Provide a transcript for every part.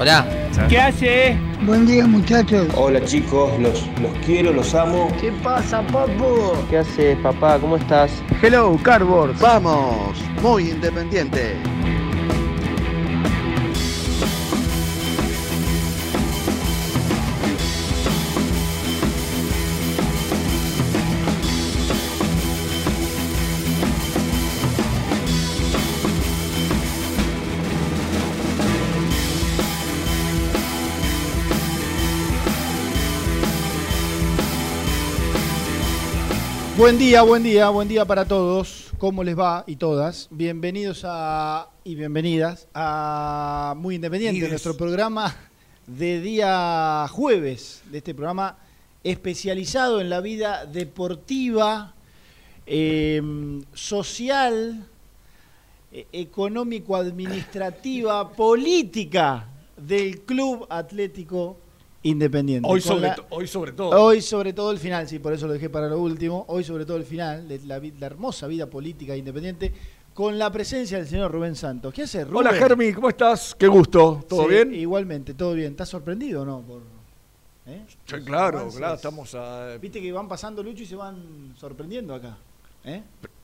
Hola. ¿qué hace? Buen día muchachos. Hola chicos, los, los quiero, los amo. ¿Qué pasa, papu? ¿Qué haces, papá? ¿Cómo estás? Hello, Cardboard. Vamos, muy independiente. Buen día, buen día, buen día para todos. ¿Cómo les va? Y todas. Bienvenidos a y bienvenidas a Muy Independiente, nuestro programa de día jueves, de este programa especializado en la vida deportiva, eh, social, eh, económico-administrativa, política del Club Atlético Independiente. Hoy sobre, la- hoy sobre todo. Hoy sobre todo el final, sí, por eso lo dejé para lo último. Hoy sobre todo el final de la, la hermosa vida política independiente con la presencia del señor Rubén Santos. ¿Qué hace, Rubén? Hola Germi, ¿cómo estás? Qué gusto. ¿Todo Sí, bien? Igualmente, todo bien. ¿Estás sorprendido o no? Por, ¿eh? Sí, claro, avances. claro, estamos a, Viste que van pasando Lucho y se van sorprendiendo acá. ¿eh?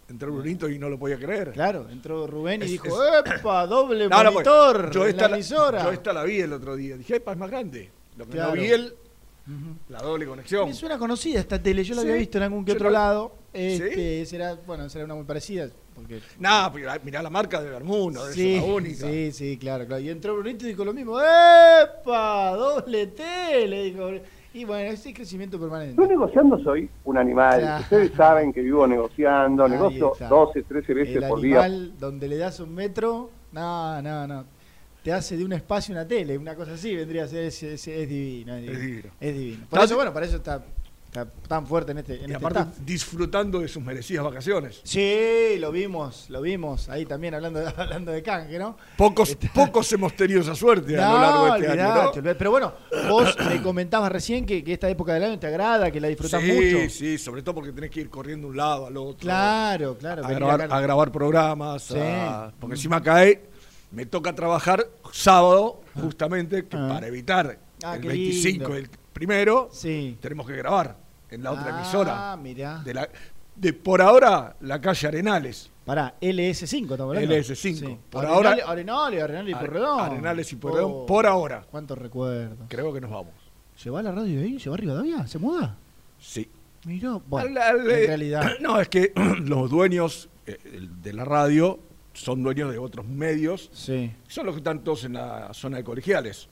entre Brunito y no lo podía creer. Claro, entró Rubén y Es- dijo, es- ¡epa! Doble No, no, pues, monitor yo en esta la emisora. Yo esta la vi el otro día. Dije, ¡epa, es más grande! Lo que Claro. no vi él, la doble conexión. Me suena conocida esta tele, yo la Sí, había visto en algún que yo otro la- lado. Este, será, bueno, será una muy parecida. Porque Nah, mirá, mirá la marca de Bermuno, de Sí, la única. sí, sí, claro, claro. Y entró Brunito y dijo lo mismo. ¡Epa! ¡Doble T! Le dijo. Y bueno, ese crecimiento permanente. Yo negociando soy un animal. Claro. Ustedes saben que vivo negociando, Ahí negocio está. 12, 13 veces El por día. animal donde le das un metro, no, no, no. Te hace de un espacio una tele, una cosa así, vendría a ser, es, es- es divino, es divino. Es divino. Es divino. Por eso, bueno, para eso está, está tan fuerte en este, en Y este aparte, staff. disfrutando de sus merecidas vacaciones. Sí, lo vimos, lo vimos. Ahí también hablando de, hablando de canje, ¿no? Pocos, pocos hemos tenido esa suerte a lo largo de este año, ¿no? Pero bueno, vos me comentabas recién que, que esta época del año te agrada, que la disfrutás sí, mucho. sí, sobre todo porque tenés que ir corriendo de un lado al otro. Claro, claro. grabar, a grabar programas, Sí. a- porque encima cae, me toca trabajar sábado, justamente, que Ah. para evitar Ah, el qué 25, lindo. el primero, Sí. tenemos que grabar en la otra Ah, emisora. mirá. De, la, de por ahora, la calle Arenales. Pará, LS5 estamos hablando. LS5. Por Arenales, ahora- Arenales, Arenales y Porredón. Arenales y Porredón, Oh, por ahora. ¿Cuántos recuerdos? Creo que nos vamos. ¿Se va la radio ahí? ¿Se va a Rivadavia? ¿Se muda? Sí. Mirá, bueno, en realidad. No, es que los dueños eh, de la radio son dueños de otros medios. Sí. Son los que están todos en la zona de colegiales.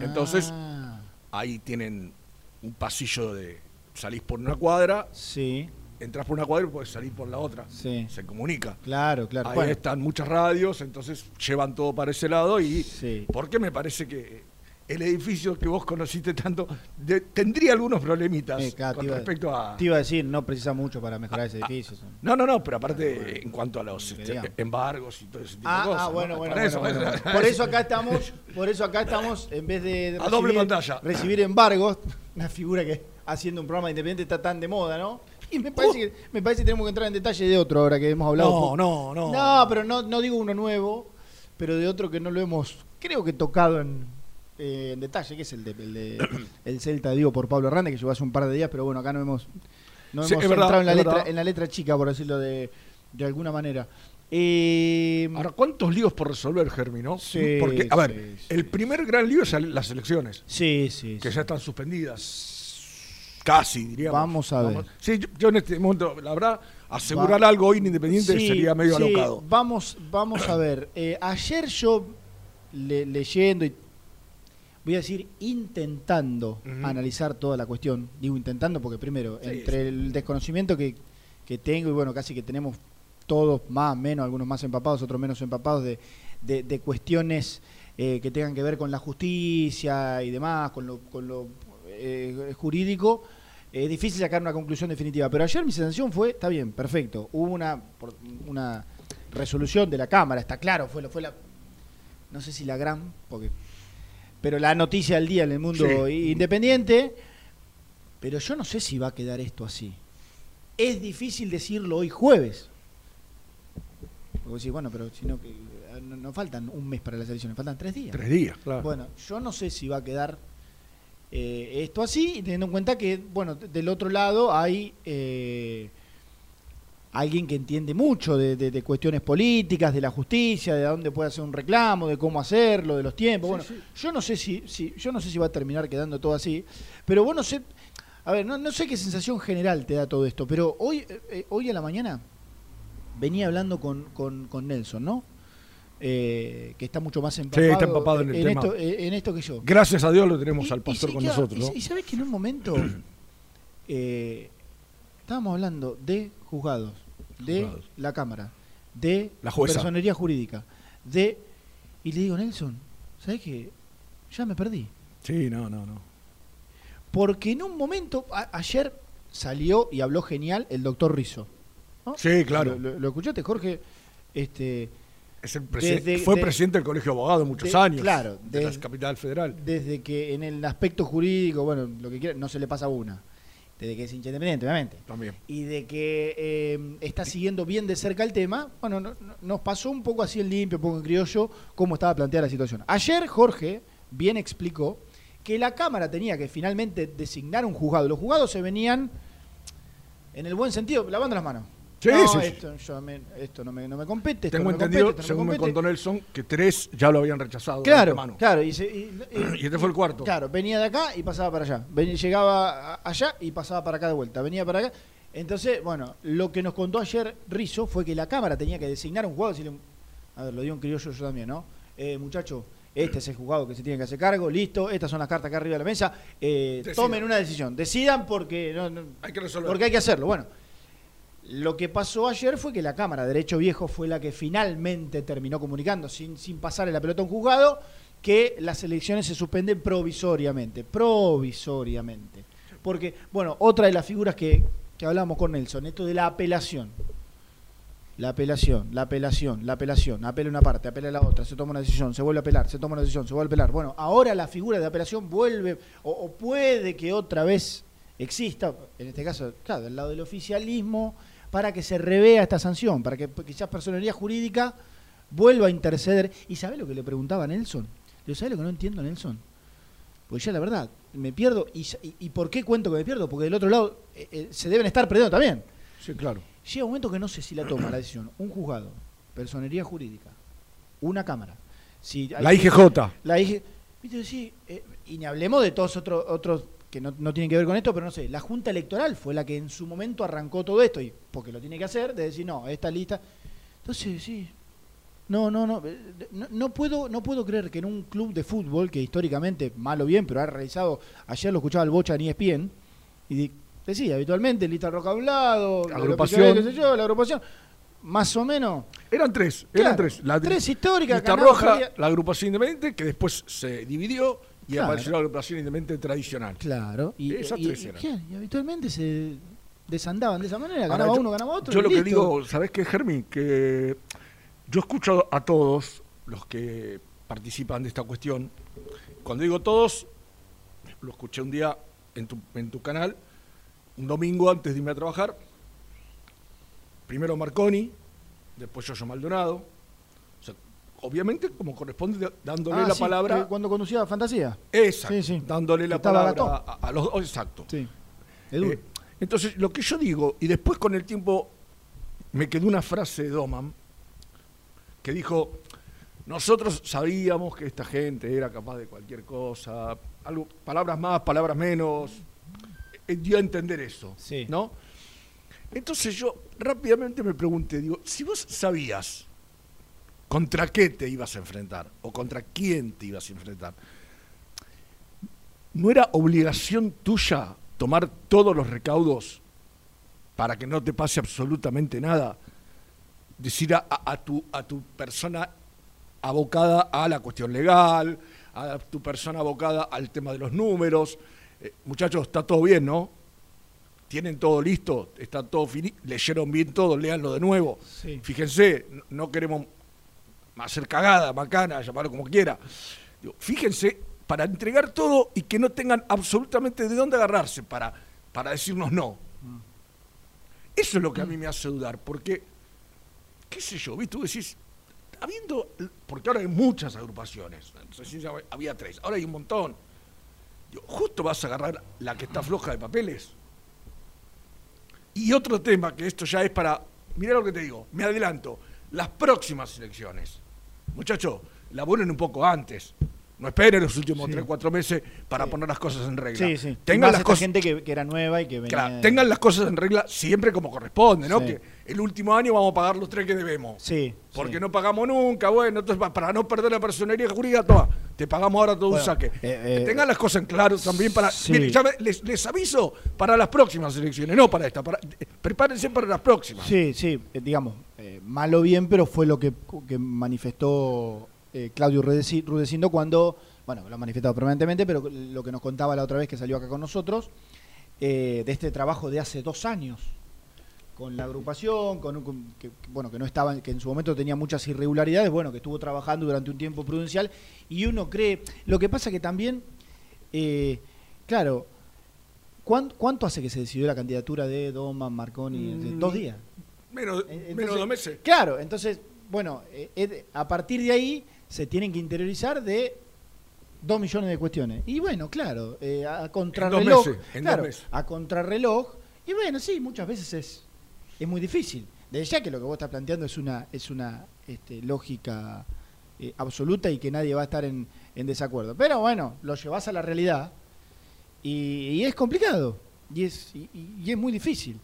Entonces- Ah, Ahí tienen un pasillo de salís por una cuadra, Sí, entras por una cuadra y puedes salir por la otra. sí. Se comunica. Claro, claro. Ahí Bueno, están muchas radios, entonces llevan todo para ese lado y Sí. porque me parece que el edificio que vos conociste tanto de- tendría algunos problemitas Eh, claro, con iba- respecto a... Te iba a decir, no precisa mucho para mejorar ese edificio. No, no, no, pero aparte en cuanto a los este, embargos y todo ese tipo de Ah, cosas. ah, ¿no? bueno, bueno, bueno, eso, bueno. Por eso acá estamos, por eso acá estamos, en vez de A doble pantalla. recibir embargos, una figura que haciendo un programa independiente está tan de moda, ¿no? Y me parece, que, me parece que tenemos que entrar en detalle de otro ahora que hemos hablado. No, no, no. No, pero no, no digo uno nuevo, pero de otro que no lo hemos, creo que tocado en, eh, en detalle, que es el de, el de- el Celta, digo, por Pablo Hernández, que llegó hace un par de días, pero bueno, acá no hemos, no Sí, hemos verdad, entrado en la, letra, en la letra chica, por decirlo de, de alguna manera. Eh, Ahora, ¿cuántos líos por resolver, Germi, no? Sí, Porque, a ver, sí, el primer gran lío es las elecciones, sí, sí. que ya están suspendidas. Casi, diríamos. Vamos a ver. Sí, yo, yo en este momento, la verdad, asegurar Va- algo hoy en Independiente sería medio alocado. Vamos, vamos a ver. Eh, ayer yo le- leyendo y voy a decir intentando analizar toda la cuestión. Digo intentando porque primero, Sí, entre el desconocimiento que, que tengo y bueno, casi que tenemos todos más, menos, algunos más empapados, otros menos empapados de, de- de cuestiones eh, que tengan que ver con la justicia y demás, con lo, con lo eh, jurídico. Es difícil sacar una conclusión definitiva, pero ayer mi sensación fue, está bien, perfecto, hubo una, una resolución de la Cámara, está claro, fue, la- fue la, no sé si la gran, porque, pero la noticia del día en el mundo Sí. independiente, pero yo no sé si va a quedar esto así. Es difícil decirlo hoy jueves. Porque decís, bueno, pero si no, eh, no, no faltan un mes para las elecciones, faltan tres días. Tres días, claro. Bueno, yo no sé si va a quedar eh, esto así, teniendo en cuenta que, bueno, del otro lado hay eh, alguien que entiende mucho de, de- de cuestiones políticas, de la justicia, de dónde puede hacer un reclamo, de cómo hacerlo, de los tiempos. bueno, yo no sé si, si, yo no sé si va a terminar quedando todo así, pero vos no sé, a ver, no, no sé qué sensación general te da todo esto, pero hoy, eh, eh, hoy a la mañana venía hablando con, con, con Nelson, ¿no? Eh, que está mucho más empapado, está empapado en el tema. Esto, eh, en esto que yo. Gracias a Dios lo tenemos Y- al pastor con nosotros, y- ¿no? Y, sabés que en un momento eh, estábamos hablando de juzgados, de la Cámara, de La jueza. personería jurídica, de. Y le digo, Nelson, ¿sabés qué? Ya me perdí. Sí, no, no, no. Porque en un momento, a- ayer salió y habló genial el doctor Rizzo. ¿no? Sí, claro. ¿Lo, lo- lo escuchaste, Jorge? Este, Es el presi- Desde- fue de- presidente del Colegio de Abogados muchos de- años. claro, de la de- capital federal. desde que en el aspecto jurídico, bueno, lo que quiera, no se le pasa una. Desde que es hincha independiente, obviamente. También. y de que eh, está siguiendo bien de cerca el tema, bueno, no- no- nos pasó un poco así en limpio, un poco en criollo, cómo estaba planteada la situación. Ayer Jorge bien explicó que la Cámara tenía que finalmente designar un juzgado. Los juzgados se venían, en el buen sentido, lavando las manos. Sí, no, sí. Esto, yo me- esto no, me, no me compete. Tengo no entendido, compete, según me contó Nelson, que tres ya lo habían rechazado. Claro, claro. Y, se- y- Y este fue el cuarto. Claro, venía de acá y pasaba para allá. Venía, llegaba allá y pasaba para acá de vuelta. Venía para acá. Entonces, bueno, lo que nos contó ayer Rizzo fue que la Cámara tenía que designar un juzgado. Decirle, a ver, lo dio un criollo yo también, ¿no? Eh, muchacho, este es el juzgado que se tiene que hacer cargo, listo, estas son las cartas acá arriba de la mesa. eh, tomen una decisión. Decidan porque, no, no- Hay que porque hay que hacerlo. Bueno, lo que pasó ayer fue que la Cámara de Derecho Viejo fue la que finalmente terminó comunicando, sin, sin pasarle la pelota a un juzgado, que las elecciones se suspenden provisoriamente. Provisoriamente. Porque, bueno, otra de las figuras que, que hablamos con Nelson, esto de la apelación. La apelación, la apelación, la apelación. Apela una parte, apela la otra, se toma una decisión, se vuelve a apelar, se toma una decisión, se vuelve a apelar. Bueno, ahora la figura de apelación vuelve, o, o puede que otra vez exista, en este caso, claro, del lado del oficialismo, para que se revea esta sanción, para que quizás personalidad jurídica vuelva a interceder. ¿Y sabe lo que le preguntaba a Nelson? ¿Le sabe lo que no entiendo, Nelson? Pues ya la verdad, me pierdo. ¿Y, y- y por qué cuento que me pierdo? Porque del otro lado eh, eh, se deben estar perdiendo también. Sí, claro. Llega un momento que no sé si la toma la decisión un juzgado, personería jurídica, una cámara. Si hay La IGJ. La IG. Viste, sí, eh, y ni hablemos de todos otros otros que no, no tienen que ver con esto, pero no sé, la Junta Electoral fue la que en su momento arrancó todo esto, y porque lo tiene que hacer, de decir, no, esta lista. Entonces, sí. No, no, no, eh, no, no puedo, no puedo creer que en un club de fútbol, que históricamente, mal o bien, pero ha realizado, ayer lo escuchaba el Bocha en ESPN, y decía, habitualmente, lista roca a un lado, la Agrupación. qué sé yo, la agrupación, más o menos. Eran tres, Claro, eran tres. La tres históricas, Lista Roja, la agrupación independiente, que después se dividió y Claro. apareció la agrupación independiente tradicional. Claro. Y, Esas y- tres y- eran. ¿qué? y habitualmente se desandaban de esa manera. Ahora, Ganaba yo- uno, ganaba otro. Yo lo que digo, ¿sabés qué, Germi? Que yo escucho a todos los que participan de esta cuestión. Cuando digo todos, lo escuché un día en tu, en tu canal, un domingo antes de irme a trabajar. Primero Marconi, después Yoyo Maldonado. Obviamente, como corresponde, dándole Ah, la sí, palabra. eh, cuando conducía Fantasía. Exacto. Sí, sí. Dándole la Estaba palabra a, a los dos. Exacto. Sí. Edu. Eh, entonces, lo que yo digo, y después con el tiempo me quedó una frase de Doman, que dijo, nosotros sabíamos que esta gente era capaz de cualquier cosa, algo, palabras más, palabras menos, eh, dio a entender eso, Sí. ¿no? Entonces yo rápidamente me pregunté, digo, si vos sabías contra qué te ibas a enfrentar o contra quién te ibas a enfrentar, ¿no era obligación tuya tomar todos los recaudos para que no te pase absolutamente nada? Decir a, a- a tu, a tu persona abocada a la cuestión legal, a tu persona abocada al tema de los números. Eh, muchachos, está todo bien, ¿no? Tienen todo listo, está todo finito, leyeron bien todo, léanlo de nuevo. Sí. Fíjense, no, no queremos hacer cagada, macana, llamarlo como quiera. Digo, fíjense, para entregar todo y que no tengan absolutamente de dónde agarrarse para, para decirnos no. Eso es lo que a mí me hace dudar, porque, qué sé yo, ¿viste? Tú decís, habiendo, porque ahora hay muchas agrupaciones, recién ya había tres, ahora hay un montón. Digo, justo vas a agarrar la que está floja de papeles. Y otro tema, que esto ya es para, mirá lo que te digo, me adelanto, las próximas elecciones. Muchachos, laburen un poco antes. No esperen los últimos Sí. tres, cuatro meses para poner las cosas en regla. Sí, sí. Tengan las cosas, gente que, que era nueva y que venía. claro, de- tengan las cosas en regla siempre como corresponde, ¿no? Sí. Que el último año vamos a pagar los tres que debemos. Sí. Porque sí. no pagamos nunca, bueno, entonces pa- para no perder la personería jurídica, toma, te pagamos ahora todo Bueno, un saque. eh, eh, tengan las cosas en claro también para. sí. Miren, ya les, les aviso para las próximas elecciones, no para esta. Para, eh, prepárense para las próximas. Sí, sí, eh, digamos, eh, mal o bien, pero fue lo que, que manifestó eh, Claudio Rudeci- Rudecindo cuando, bueno, lo ha manifestado permanentemente, pero lo que nos contaba la otra vez que salió acá con nosotros, eh, de este trabajo de hace dos años con la agrupación, con, un- con- que, que, bueno, que no estaba, que en su momento tenía muchas irregularidades, bueno, que estuvo trabajando durante un tiempo prudencial, y uno cree, lo que pasa que también, eh, claro, ¿cuán- ¿cuánto hace que se decidió la candidatura de Doman, Marconi? Mm, Dos días. Menos, menos entonces- de dos meses. Claro, entonces, bueno, eh, eh, a partir de ahí se tienen que interiorizar de dos millones de cuestiones. Y bueno, claro, eh, a contrarreloj. meses, en claro, dos meses. a contrarreloj. Y bueno, sí, muchas veces es, es muy difícil. Desde ya que lo que vos estás planteando es una, es una este, lógica eh, absoluta y que nadie va a estar en, en desacuerdo. Pero bueno, lo llevas a la realidad y, y es complicado y es, y es muy difícil.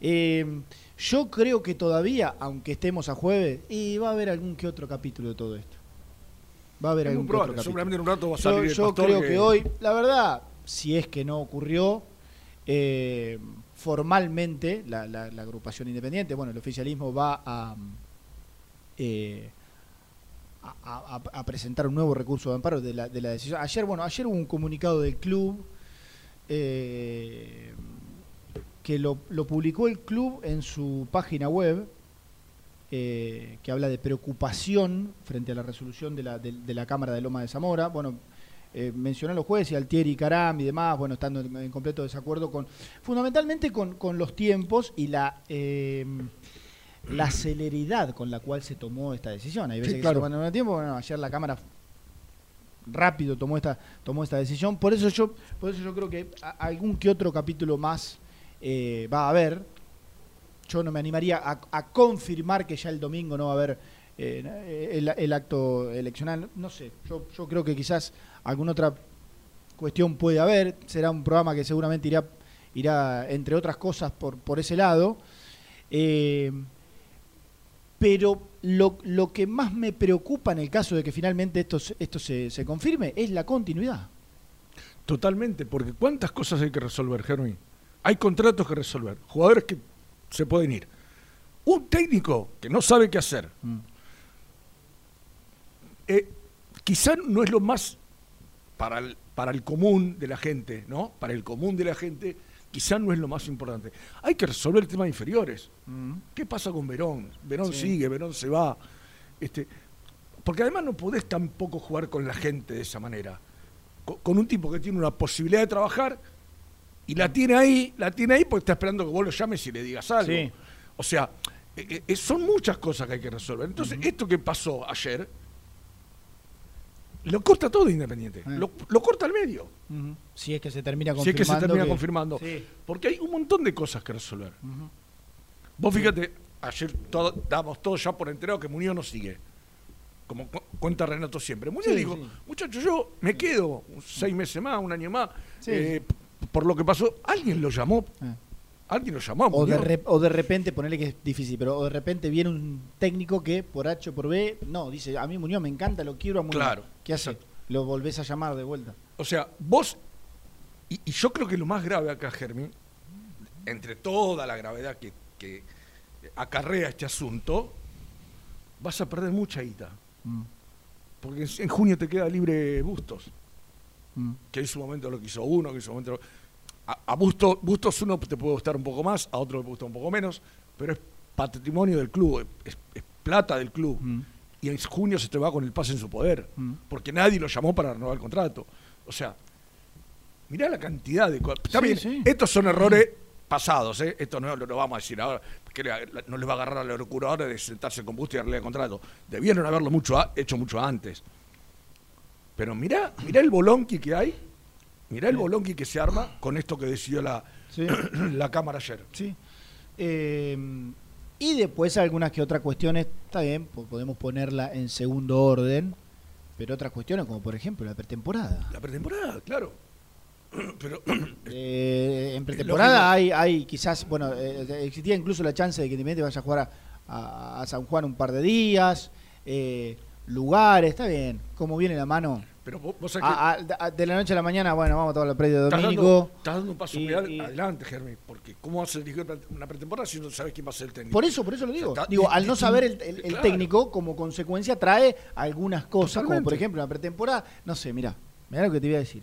Eh, yo creo que todavía, aunque estemos a jueves, y va a haber algún que otro capítulo de todo esto. Va a haber Es algún probable, otro seguramente en un rato va a Yo, salir el yo pastor creo que... hoy, la verdad, si es que no ocurrió, eh, formalmente la, la- la agrupación independiente, bueno, el oficialismo va a, eh, a, a- a presentar un nuevo recurso de amparo de la, de la decisión. Ayer, bueno, ayer hubo un comunicado del club eh, que lo, lo publicó el club en su página web, eh, que habla de preocupación frente a la resolución de la, de, de la Cámara de Loma de Zamora. Bueno, eh, mencionó a los jueces, Altieri, Caram y demás, bueno, estando en, en completo desacuerdo con, fundamentalmente con, con los tiempos y la eh, la celeridad con la cual se tomó esta decisión. Hay veces Sí, que se toman en un tiempo, bueno, ayer la Cámara rápido tomó esta tomó esta decisión. Por eso yo por eso yo creo que algún que otro capítulo más eh, va a haber. Yo no me animaría a, confirmar que ya el domingo no va a haber eh, el, acto eleccional. No sé, yo, yo creo que quizás alguna otra cuestión puede haber. Será un programa que seguramente irá, irá entre otras cosas, por, por ese lado. Eh, pero lo, lo que más me preocupa en el caso de que finalmente esto, esto se, se confirme es la continuidad. Totalmente, porque ¿cuántas cosas hay que resolver, Germín? Hay contratos que resolver, jugadores que se pueden ir. Un técnico que no sabe qué hacer. Mm. Eh, quizá no es lo más para el, para el común de la gente, ¿no? Para el común de la gente, quizás no es lo más importante. Hay que resolver el tema de inferiores. ¿Qué pasa con Verón? Verón Sí. sigue, Verón se va. Este, porque además no podés tampoco jugar con la gente de esa manera. Co- Con, un tipo que tiene una posibilidad de trabajar y la tiene ahí, la tiene ahí porque está esperando que vos lo llames y le digas algo. Sí. O sea, eh, eh, son muchas cosas que hay que resolver. Entonces, esto que pasó ayer, lo corta todo Independiente. Eh. Lo, lo corta al medio. Ujú. Si es que se termina Si es confirmando. que se termina que- confirmando. Sí. Porque hay un montón de cosas que resolver. Vos fíjate, ayer todo, damos todos ya por enterado que Muñoz no sigue. Como cu- cuenta Renato siempre. Muñoz Sí, dijo, sí. muchachos, yo me quedo seis meses más, un año más, Sí. eh, por lo que pasó. Alguien lo llamó. Eh. Alguien lo llamó. O de, re- o de repente, ponerle que es difícil, pero o de repente viene un técnico que por H o por B, no, dice, a mí Muñoz me encanta, lo quiero a Muñoz. Claro, ¿Qué hace? exacto. Lo volvés a llamar de vuelta. O sea, vos, y, y yo creo que lo más grave acá, Germín, entre toda la gravedad que, que acarrea este asunto, vas a perder mucha guita. Mm, Porque en- en junio te queda libre Bustos, mm. que en su momento lo quiso uno, que en su momento lo- A, a Bustos, Bustos uno te puede gustar un poco más, a otro le puede gustar un poco menos, pero es patrimonio del club, es, es plata del club. Mm. Y en junio se te va con el pase en su poder, Mm. porque nadie lo llamó para renovar el contrato. O sea, mirá la cantidad de cosas. Sí, estos son errores pasados, ¿eh? esto no lo, vamos a decir ahora, le- no les va a agarrar a la locura ahora de sentarse con Bustos y darle el contrato. Debieron haberlo mucho hecho mucho antes. Pero mirá, mirá el bolonqui que hay, mirá el bolonqui que se arma con esto que decidió la, Sí. la Cámara ayer. Sí. Eh, y después algunas que otras cuestiones, está bien, po- podemos ponerla en segundo orden, pero otras cuestiones como por ejemplo la pretemporada. La pretemporada, claro. Pero Eh, en pretemporada hay, hay quizás, bueno, eh, existía incluso la chance de que Independiente vaya a jugar a, a- a San Juan un par de días, eh, lugares, está bien, como viene la mano. Pero vos, vos sabés que A- a- a- de la noche a la mañana, bueno, vamos a tomar la predio de Domínico. estás dando un paso Y- adelante, Germán, porque ¿cómo vas a dirigir una pretemporada si no sabes quién va a ser el técnico? Por eso, por eso lo digo. O sea, está- digo, al no saber el, el- el técnico, como consecuencia trae algunas cosas, como por ejemplo la pretemporada. No sé, mirá, mirá lo que te voy a decir.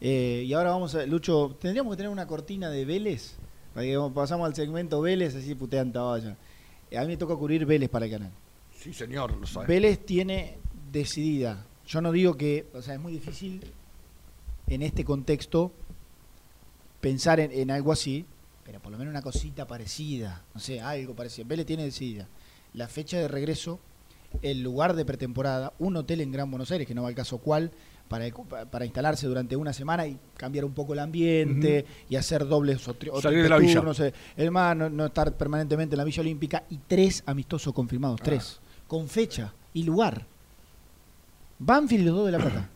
Eh, y ahora vamos a, Lucho, tendríamos que tener una cortina de Vélez, para que pasamos al segmento Vélez, así putean vaya. A mí me toca cubrir Vélez para el canal. Sí, señor, lo sabes. Vélez tiene decidida. Yo no digo que, o sea, es muy difícil en este contexto pensar en, en algo así, pero por lo menos una cosita parecida, no sé, algo parecido. Vélez tiene decidida la fecha de regreso, el lugar de pretemporada, un hotel en Gran Buenos Aires, que no va al caso cuál, para, para instalarse durante una semana y cambiar un poco el ambiente y hacer dobles o o Salir de la villa. turnos, eh, el más no, no estar permanentemente en la Villa Olímpica y tres amistosos confirmados, tres, con fecha y lugar. Banfield y los dos de La Plata.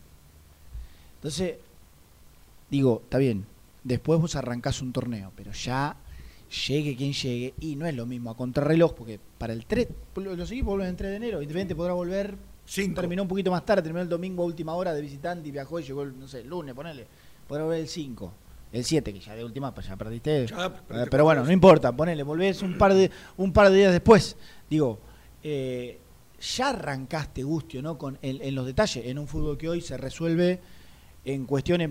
Entonces, digo, está bien, después vos arrancás un torneo, pero ya llegue quien llegue, y no es lo mismo a contrarreloj, porque para el 3, los equipos vuelven el 3 de enero, Independiente podrá volver, Cinco. terminó un poquito más tarde, terminó el domingo a última hora de visitante y viajó y llegó, el, no sé, el lunes, ponele, podrá volver el 5, el 7, que ya de última, pues ya perdiste. Ya, Eh, pero bueno, no importa, ponele, volvés un par de, un par de días después. Digo, eh, ya arrancaste, Gustio, ¿no? Con, en, en los detalles, en un fútbol que hoy se resuelve en cuestiones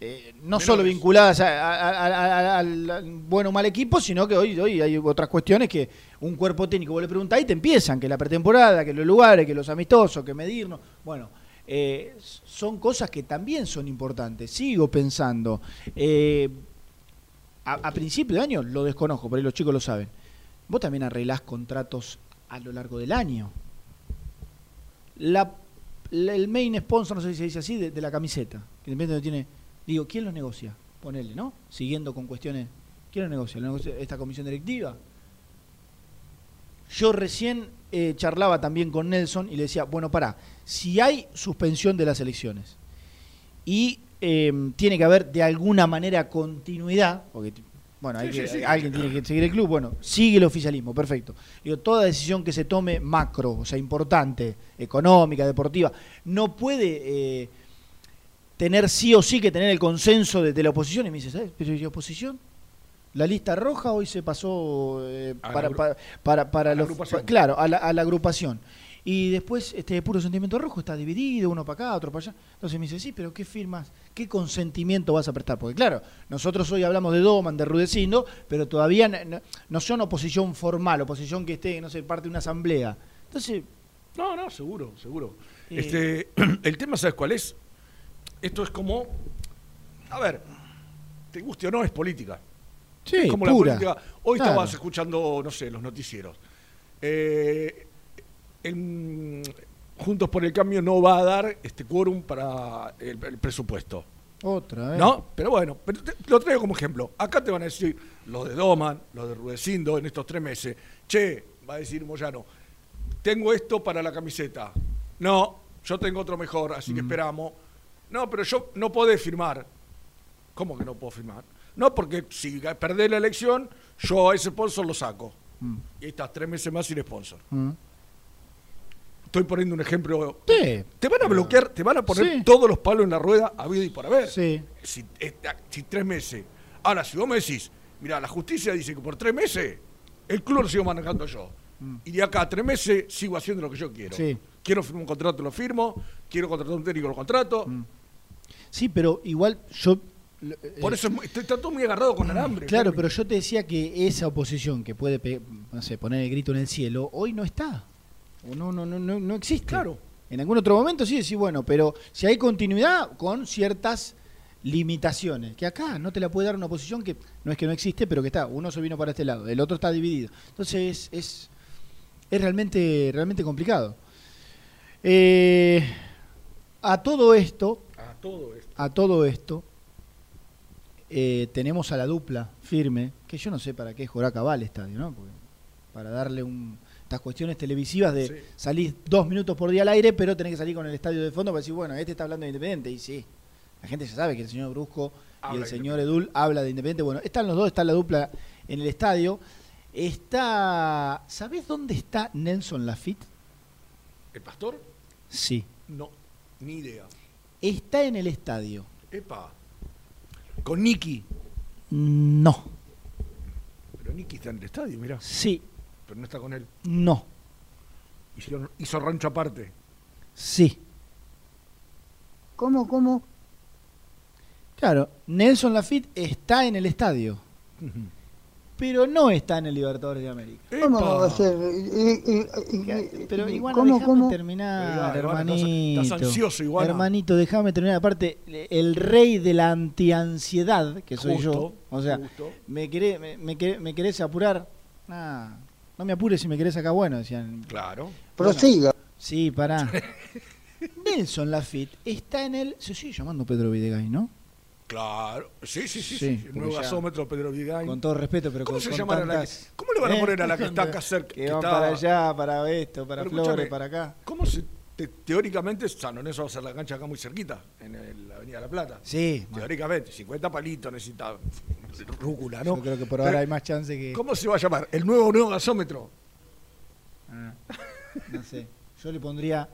eh, no solo vinculadas a- a- a- a- al bueno o mal equipo, sino que hoy, hoy hay otras cuestiones que un cuerpo técnico vos le preguntás y te empiezan, que la pretemporada, que los lugares, que los amistosos, que medirnos. Bueno, eh, son cosas que también son importantes. Sigo pensando. eh, a, a principio de año lo desconozco, por ahí los chicos lo saben. Vos también arreglás contratos a lo largo del año. La, el main sponsor, no sé si se dice así, de, la camiseta. Que de repente tiene. Digo, ¿quién lo negocia? Ponele, ¿no? Siguiendo con cuestiones. ¿Quién lo negocia? ¿Lo negocia esta comisión directiva? Yo recién eh, charlaba también con Nelson y le decía, bueno, pará, si hay suspensión de las elecciones y eh, tiene que haber de alguna manera continuidad, porque bueno, hay Sí, que- sí, sí. alguien tiene que seguir el club, bueno, sigue el oficialismo, perfecto. Digo, toda decisión que se tome macro, o sea, importante, económica, deportiva, no puede eh, tener sí o sí que tener el consenso de, de la oposición. Y me dice, ¿sabes? Pero ¿y oposición? La lista roja hoy se pasó eh, A la para, para, para, para a los- claro, a la, a la agrupación. Y después, este puro sentimiento rojo está dividido, uno para acá, otro para allá. Entonces me dice, sí, pero ¿qué firmas? ¿Qué consentimiento vas a prestar? Porque claro, nosotros hoy hablamos de Doman, de Rudecindo, pero todavía no, son oposición formal, oposición que esté, no sé, parte de una asamblea. Entonces, No, no, seguro, seguro. Eh. Este, el tema, ¿sabes cuál es? Esto es como. A ver, te guste o no, es política. sí, es como pura. la política. Hoy Claro. estabas escuchando, no sé, los noticieros. Eh, el- Juntos por el Cambio no va a dar este quórum para el, el presupuesto. Otra vez. ¿No? Pero bueno, pero te- lo traigo como ejemplo. Acá te van a decir los de Doman, los de Rudecindo en estos tres meses. Che, va a decir Moyano, tengo esto para la camiseta. No, yo tengo otro mejor, así que esperamos. No, pero yo no podés firmar. ¿Cómo que no puedo firmar? No, porque si perdés la elección, yo a ese sponsor lo saco. Mm. Y estás tres meses más sin sponsor. Mm. Estoy poniendo un ejemplo. Sí. Te van a bloquear, te van a poner Sí. todos los palos en la rueda, habido y por haber. Sí. Si, esta- si tres meses. Ahora, si vos me decís, mira, la justicia dice que por tres meses el club lo sigo manejando yo. Y de acá a tres meses sigo haciendo lo que yo quiero. Mm. Sí. Quiero firmar un contrato, lo firmo. Quiero contratar un técnico, lo contrato. Mm. Sí, pero igual yo... Por eso está todo muy agarrado con alambre. Claro, pero yo te decía que esa oposición que puede no sé, poner el grito en el cielo, hoy no está. O no, no, no, no, no existe. Claro. En algún otro momento sí decís, bueno, pero si hay continuidad con ciertas limitaciones, que acá no te la puede dar una oposición que no es que no existe, pero que está, uno se vino para este lado, el otro está dividido. Entonces es, es, es realmente, realmente complicado. Eh, a todo esto, A todo esto. a todo esto, eh, tenemos a la dupla firme, que yo no sé para qué Joraca va al estadio, ¿no? Porque para darle un, estas cuestiones televisivas de Sí. salir dos minutos por día al aire, pero tenés que salir con el estadio de fondo para decir, bueno, este está hablando de Independiente, y sí, la gente ya sabe que el señor Brusco y el señor Edul habla de Independiente. Bueno, están los dos, está la dupla en el estadio. Está. ¿Sabés dónde está Nelson Lafitte? ¿El pastor? Sí. No, ni idea. Está en el estadio. Epa. Con Nicky. No. Pero Nicky está en el estadio, mirá. Sí. Pero no está con él. No. Hicieron- hizo rancho aparte. Sí. ¿Cómo, cómo? Claro, Nelson Lafitte está en el estadio, pero no está en el Libertadores de América. ¿Cómo va a ser? Eh, eh, eh, Pero igual ¿cómo, déjame cómo? terminar, hermanito. estás- ansioso, igual. Hermanito, déjame terminar. Aparte, el rey de la antiansiedad, que soy yo, o sea, justo. me querés, me, me querés, me querés apurar. Ah, no me apures si me querés acá bueno, decían. Claro. Prosiga. Sí, pará. Nelson Lafitte está en el. Se sigue llamando Pedro Videgain, ¿no? Claro. Sí, sí, Sí, sí. sí. El nuevo gasómetro Pedro Vigain. Con todo respeto, pero ¿Cómo con, se con la que- tantas- ¿Cómo le van a ¿Eh? poner a la que está acá cerca? Que que van está- para allá, para esto, para Pero Flores, para acá. ¿Cómo se, te- teóricamente San Lorenzo va a ser la cancha acá muy cerquita, en el- la Avenida La Plata? Sí, Teóricamente, 50 palitos necesita rúcula, ¿no? yo creo que por Pero, ahora hay más chance que. ¿Cómo se va a llamar? ¿El nuevo nuevo gasómetro? Ah, no sé. Yo le pondría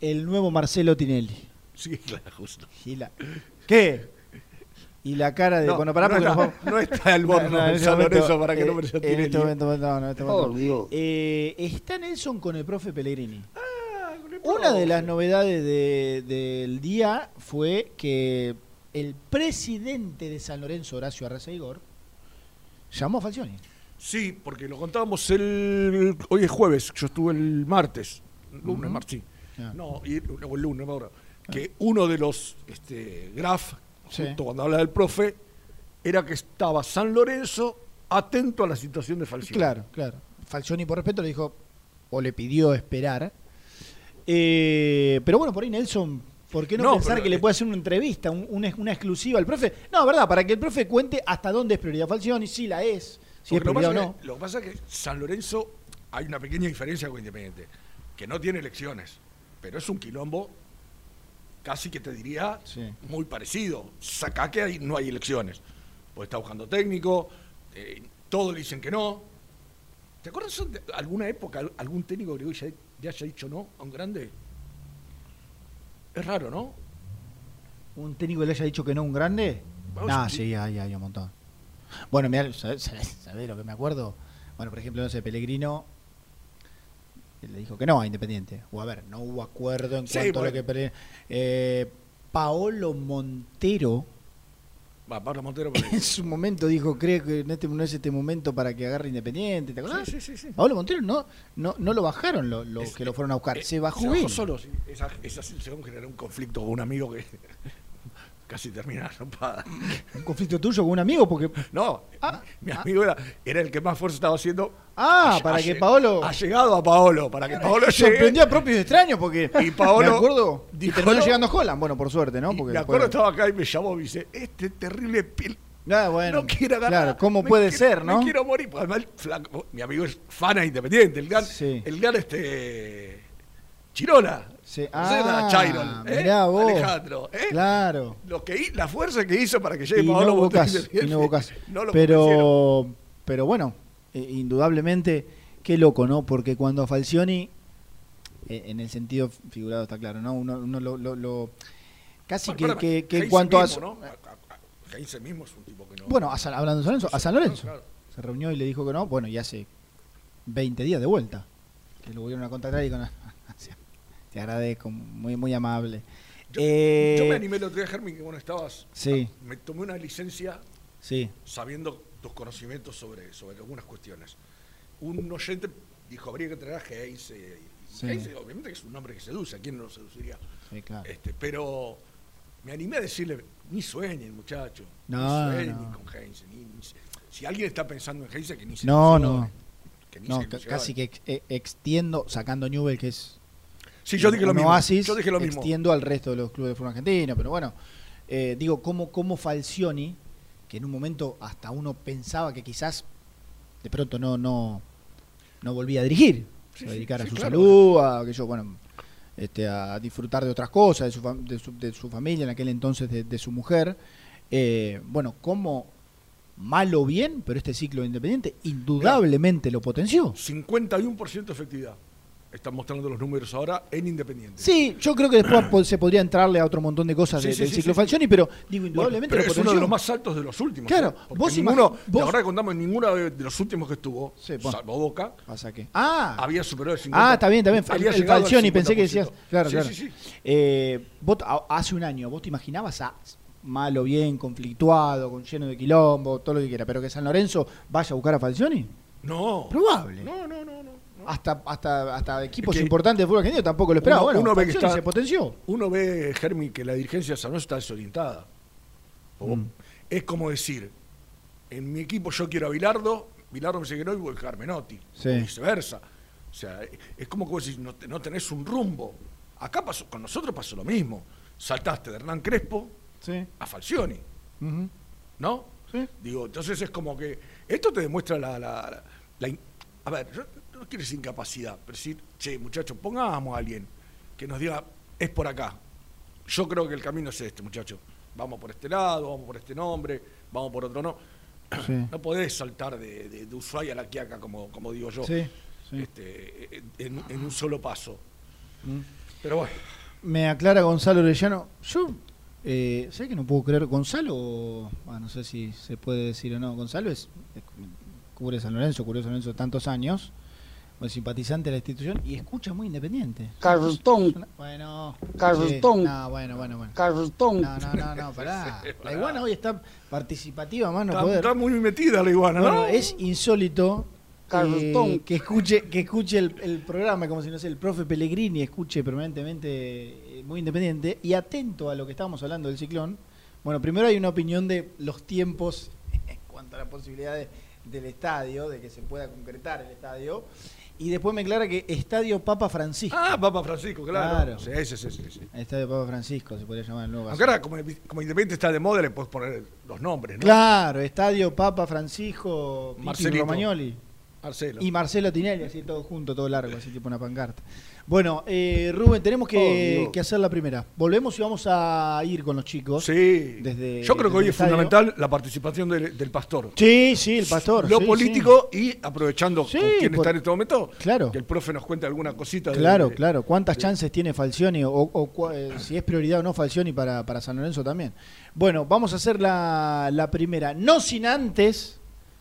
el nuevo Marcelo Tinelli. Sí, claro, justo. Y la... ¿Qué? Y la cara de. No, bueno, pará no porque está- no el borno en en este San momento, Lorenzo para que eh, no me En este momento, no, no, en este momento. Eh, está Nelson con el profe Pellegrini. Ah, Una de las novedades de- del día fue que el presidente de San Lorenzo, Horacio Arrasaigor, llamó a Falcioni. Sí, porque lo contábamos el. Hoy es jueves, yo estuve el martes. Lunes, martes, sí. Ah. No, y, o el lunes, acuerdo. Que uno de los este, graf, Sí. justo cuando habla del profe, era que estaba San Lorenzo atento a la situación de Falcioni. Claro, claro. Falcioni, por respeto, le dijo, o le pidió esperar. Eh, pero bueno, por ahí Nelson, ¿por qué no, No, pensar pero, que le puede hacer una entrevista, un- una, una exclusiva al profe? No, verdad, para que el profe cuente hasta dónde es prioridad Falcioni, si la es, si es prioridad o no. que- lo que pasa es que San Lorenzo hay una pequeña diferencia con Independiente, que no tiene elecciones, pero es un quilombo casi que te diría Sí. muy parecido. Acá que hay- no hay elecciones, pues está buscando técnico, eh, todos le dicen que no. ¿Te acuerdas de alguna época al- algún técnico griego ya, ya haya dicho no a un grande? Es raro, ¿no? ¿Un técnico le haya dicho que no un grande? Ah, sí. sí, hay, hay un montón. Bueno, mirá, ¿sabés, lo que me acuerdo? Bueno, por ejemplo, no sé, Pellegrino le dijo que no a Independiente. O a ver, no hubo acuerdo en Sí, cuanto a lo que. Eh, Paolo Montero Va, Pablo Montero. en su momento dijo, creo que en este, no es este momento para que agarre Independiente. ¿Te acordás? Sí, sí, sí. Paolo Montero no, no, no lo bajaron los lo que lo fueron a buscar. Eh, se bajó se bajó él. solo. Esa, esa situación generó un conflicto con un amigo que casi termina la. Un conflicto tuyo con un amigo porque... No, Ah, mi ah. amigo era, era el que más fuerza estaba haciendo. Ah, Ha- para ha que Paolo... Ha llegado a Paolo, para que Paolo llegue. Sorprendió a propios y extraños porque... Y Paolo ¿Me acuerdo? Y dijo, terminó no. llegando a Holland. Bueno, por suerte, ¿no? Y Porque me acuerdo, después- estaba acá y me llamó y me dice: Este terrible pil. Ah, bueno, no quiero agarrar. Claro, ¿cómo me puede quiero- ser, no? Me quiero morir. Además, flaco- mi amigo es fan independiente. El gran, Sí. el gran este. Chirola. Sí. Ah, Chiron. ¿eh? mirá vos. Alejandro. ¿eh? Claro. Lo que, la fuerza que hizo para que llegue Y Paolo no y Independiente, no no lo pero, pero bueno, eh, indudablemente, qué loco, ¿no? Porque cuando a Falcioni, eh, en el sentido figurado está claro, ¿no? Uno, uno lo, lo- lo- casi Bueno, que, espérame, que- que en cuanto a... mismo, ¿no? A- a- a- Heinze mismo es un tipo que no. Bueno, a San- hablando de San Lorenzo, a San Lorenzo. Claro. Se reunió y le dijo que no, bueno, y hace 20 días de vuelta. Que lo volvieron a contactar y con... Te agradezco, muy, muy amable. Yo, Eh, yo me animé el otro día, Germín, que bueno estabas. Sí. Me tomé una licencia Sí, sabiendo tus conocimientos sobre, sobre algunas cuestiones. Un oyente dijo, habría que traer a Heinze. Y Sí. Obviamente, que es un nombre que seduce, ¿a quién no lo seduciría? sí, claro. Este, pero me animé a decirle, ni sueñen, muchacho. No, ni sueñen no. con Heinze. ni- ni si alguien está pensando en Heinze, que ni se No, no. que ni No, se casi que ex- eh, extiendo, sacando Newell, que es Sí, yo dije lo mismo. oasis, yo dije lo mismo. extiendo al resto de los clubes de fútbol argentino, pero bueno, eh, digo, como como Falcioni, que en un momento hasta uno pensaba que quizás de pronto no no no volvía a dirigir, Sí, a sí, dedicar a su claro. salud, a que yo, bueno, este, a disfrutar de otras cosas, de su, de su, de su familia, en aquel entonces de, de su mujer. Eh, bueno, como mal o bien, pero este ciclo de Independiente indudablemente lo potenció. 51% efectividad. Están mostrando los números ahora en Independiente. Sí, yo creo que después po- se podría entrarle a otro montón de cosas Sí, de- sí, del sí, ciclo Falcioni, pero digo, Bueno, indudablemente pero es uno de los más altos de los últimos. Claro, ¿eh? Vos ninguno, vos- la verdad que contamos en ninguno de, de los últimos que estuvo, Sí, bueno. salvo Boca, Pasa que. Ah, había superado el 50%. ah, está bien, está bien. Había el Falcioni, pensé que 50%. decías. Claro, Sí, claro. sí, sí. Eh, vos, hace un año, ¿vos te imaginabas a mal o bien, conflictuado, con lleno de quilombo, todo lo que quiera, pero que San Lorenzo vaya a buscar a Falcioni? No. Probable. No, no, no. Hasta, hasta, hasta equipos que importantes de fútbol argentino tampoco lo esperaba. uno- bueno, uno ve que está- se potenció. Uno ve, Germi, que la dirigencia de San está desorientada. Mm. Es como decir, en mi equipo yo quiero a Bilardo, Bilardo me dice que no y voy a dejar Menotti. Sí. O viceversa. O sea, es como que vos decís, no, no tenés un rumbo. Acá pasó, con nosotros pasó lo mismo. Saltaste de Hernán Crespo Sí. a Falcioni. ¿no? Sí. Digo, entonces es como que esto te demuestra la, la- la- a ver, yo no quiero decir incapacidad, pero decir, che, muchachos, pongamos a alguien que nos diga, es por acá. Yo creo que el camino es este, muchachos. Vamos por este lado, vamos por este nombre, vamos por otro no. Sí. No podés saltar de, de, de Ushuaia a la Quiaca, como, como digo yo, Sí, sí. este, en, en un solo paso. Mm. Pero bueno, Me aclara Gonzalo Orellano. Yo, eh, ¿sabes que no puedo creer? Gonzalo, ah, no sé si se puede decir o no. Gonzalo es, es- cubre San Lorenzo, cubrió San Lorenzo tantos años, es simpatizante de la institución y escucha muy independiente. Carlton, Bueno, Carlton. sí, no, bueno, bueno, bueno. Carlton. No, no, no, no, pará. La iguana hoy está participativa, más no está, poder. está muy metida la iguana, Bueno, ¿no? es insólito eh, que escuche que escuche el, el programa como si no sé el profe Pellegrini escuche permanentemente eh, muy independiente y atento a lo que estábamos hablando del ciclón. Bueno, primero hay una opinión de los tiempos en cuanto a la posibilidad de- del estadio, de que se pueda concretar el estadio. Y después me aclara que Estadio Papa Francisco. Ah, Papa Francisco, claro. Claro. Sí, sí, sí, sí, sí. Estadio Papa Francisco se podría llamar el nuevo. Aunque ahora, como, como Independiente está de moda, le puedes poner los nombres, ¿no? Claro, Estadio Papa Francisco Pipi Marcelito. Romagnoli. Marcelo. Y Marcelo Tinelli, así todo junto, todo largo, así tipo una pancarta. Bueno, eh, Rubén, tenemos que, hacer la primera. Volvemos y vamos a ir con los chicos. Sí. Desde- Yo creo que hoy es fundamental la participación del, del pastor. Sí, sí, el pastor. Lo sí, político y aprovechando Sí, con quién por- está en este momento, Claro. que el profe nos cuente alguna cosita. Claro, de- claro. ¿Cuántas de- chances tiene Falcioni o, o cua- eh, si es prioridad o no Falcioni para, para San Lorenzo también? Bueno, vamos a hacer la, la primera. No sin antes,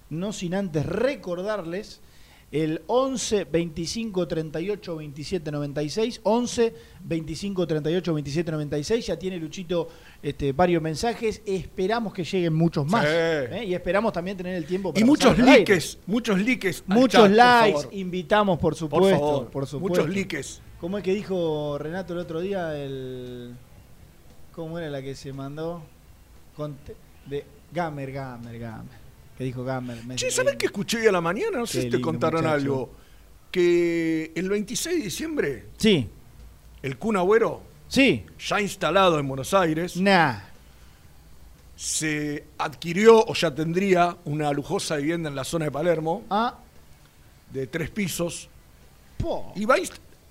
no sin antes recordarles el 11 25 38 27 96. 11 25 38 27 96. Ya tiene Luchito este, varios mensajes. Esperamos que lleguen muchos más. Sí. ¿eh? Y esperamos también tener el tiempo para Y muchos likes, muchos likes. Muchos chat, por likes, favor. invitamos por Por supuesto, favor, por supuesto. muchos likes. ¿Cómo es que dijo Renato el otro día? El... ¿Cómo era la que se mandó? Con de Gamer, Gamer, Gamer. Que dijo Gamer. Che, ¿sabés qué escuché hoy a la mañana? No sé si te contaron muchacho. algo. Que el 26 de diciembre, Sí, el Kun Agüero, sí. ya instalado en Buenos Aires, Nah. se adquirió o ya tendría una lujosa vivienda en la zona de Palermo, Ah, de tres pisos. po. Y va a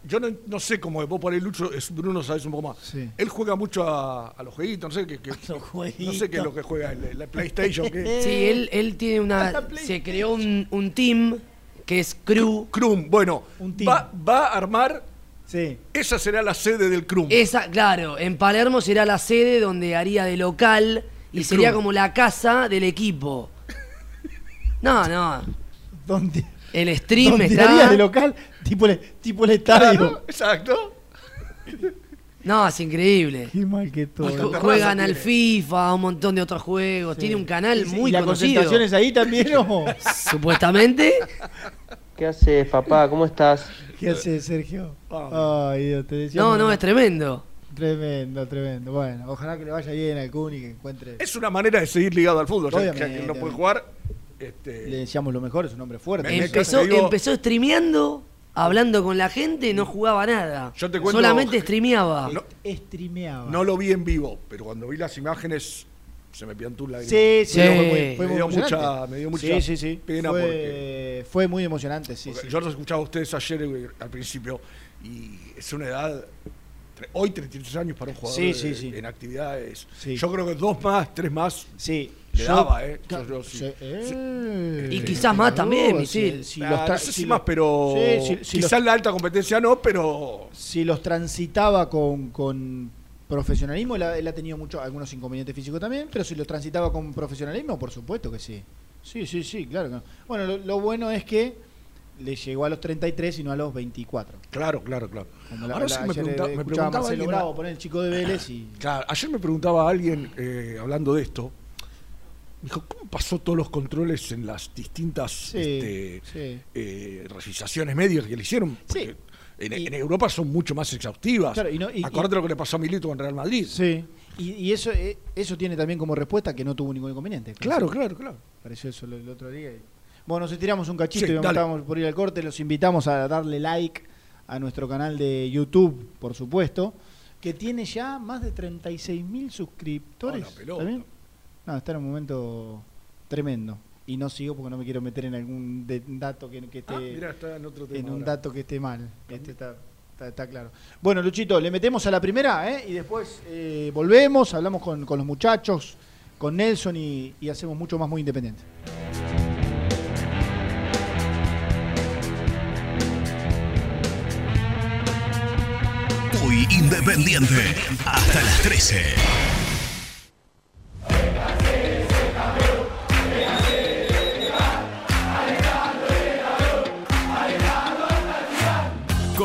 yo no, no sé cómo vos por ahí, Lucho, es, Bruno sabes un poco más. Sí. Él juega mucho a, a los jueguitos, no sé qué, qué- los no sé qué es lo que juega, el- la PlayStation, qué. Sí, él, él tiene una. Se creó un, un team que es Crew. Crum, bueno, Un team. va, va a armar, Sí. esa será la sede del Crum. Esa, claro, en Palermo será la sede donde haría de local y El sería como la casa del equipo. No, no. ¿Dónde? El stream ¿Dónde está. de local? Tipo el, tipo el estadio. Claro, exacto. No, es increíble. Qué mal que todo. Ju- Juegan al. FIFA, un montón de otros juegos. Tiene un canal ¿Y- muy ¿Y la conocido. concentración es ahí también o? Supuestamente. ¿Qué haces, papá? ¿Cómo estás? ¿Qué hace Sergio? Ah. Ay, Dios, te decía. No, no, es tremendo. Tremendo, tremendo. Bueno, ojalá que le vaya bien al Kun y que encuentre. Es una manera de seguir ligado al fútbol, ya- que no puede jugar. Este, Le deseamos lo mejor, es un hombre fuerte. Me- Empezó, digo- empezó streameando, hablando con la gente, no jugaba nada. Yo te cuento- Solamente streameaba. No. Streameaba. no lo vi en vivo, pero cuando vi las imágenes se me piantó la Sí, sí, Sí. fue Me muy dio emocionante. mucha- me dio mucha sí, sí, sí. pena fue, porque- fue muy emocionante, sí, sí. Yo los escuchaba a ustedes ayer eh, al principio y es una edad. Hoy 33 años para un jugador Sí, sí, sí. en actividades. Sí. Yo creo que dos más, tres más. Sí. Le daba, ¿eh? Yo- yo sí. Sí, eh. Y quizás más también, Misil. Si, si Ah, los tra- no sé si, si más, lo- pero. Sí, si- si quizás los- la alta competencia no, pero. si los transitaba con, con profesionalismo, él ha, él ha tenido mucho, algunos inconvenientes físicos también, pero si los transitaba con profesionalismo, por supuesto que sí. Sí, sí, sí, claro. que no. Bueno, lo, lo bueno es que le llegó a los 33 y no a los 24. Claro, claro, claro. La- Ahora la- sí me, ayer, pregunta- me preguntaba Marcelo alguien- Bravo poner el chico de Vélez y... Claro, ayer me preguntaba a alguien, eh, hablando de esto, dijo, ¿cómo pasó todos los controles en las distintas Sí, este, sí. eh, revisaciones médicas que le hicieron? Porque Sí. En, Y- en Europa son mucho más exhaustivas. Claro, y no- y- Acordate lo que le pasó a Milito con Real Madrid. Sí. Y, eso eh, eso tiene también como respuesta que no tuvo ningún inconveniente. Claro, claro, claro. Pareció eso el, otro día. y- Bueno, nos estiramos un cachito y estábamos por ir al corte. Los invitamos a darle like a nuestro canal de YouTube, por supuesto, que tiene ya más de 36 mil suscriptores. No, está en un momento tremendo. Y no sigo porque no me quiero meter en algún de- dato que, que esté Ah, mirá, está en otro tema. en un ahora. dato que esté mal. Este está, está, está claro. Bueno, Luchito, le metemos a la primera ¿eh? y después eh, volvemos, hablamos con, con los muchachos, con Nelson y, y hacemos mucho más muy independiente. Muy independiente. Hasta las 13.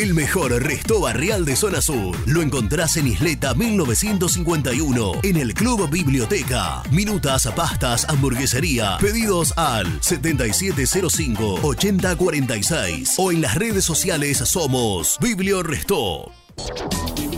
El mejor resto barrial de Zona Sur. Lo encontrás en Isleta 1951, en el Club Biblioteca. Minutas, pastas, hamburguesería. Pedidos al 7705-8046 o en las redes sociales somos Biblio Restó.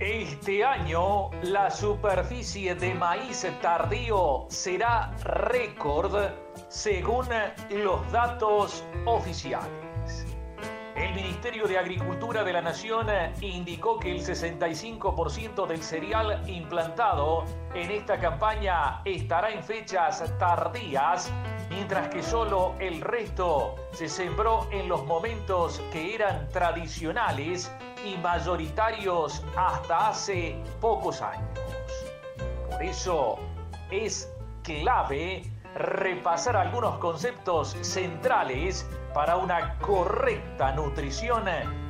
Este año la superficie de maíz tardío será récord según los datos oficiales. El Ministerio de Agricultura de la Nación indicó que el 65% del cereal implantado en esta campaña estará en fechas tardías, mientras que solo el resto se sembró en los momentos que eran tradicionales y mayoritarios hasta hace pocos años. Por eso es clave repasar algunos conceptos centrales para una correcta nutrición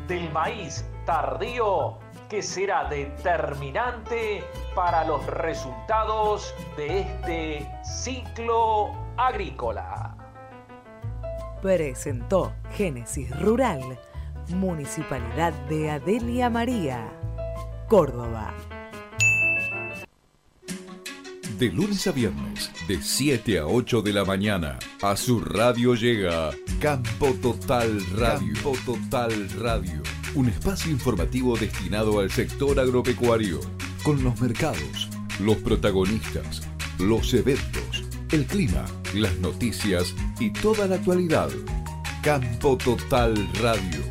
del maíz tardío que será determinante para los resultados de este ciclo agrícola. Presentó Génesis Rural, Municipalidad de Adelia María, Córdoba. De lunes a viernes, de 7 a 8 de la mañana, a su radio llega Campo Total Radio. Campo Total Radio. Un espacio informativo destinado al sector agropecuario, con los mercados, los protagonistas, los eventos, el clima, las noticias y toda la actualidad. Campo Total Radio.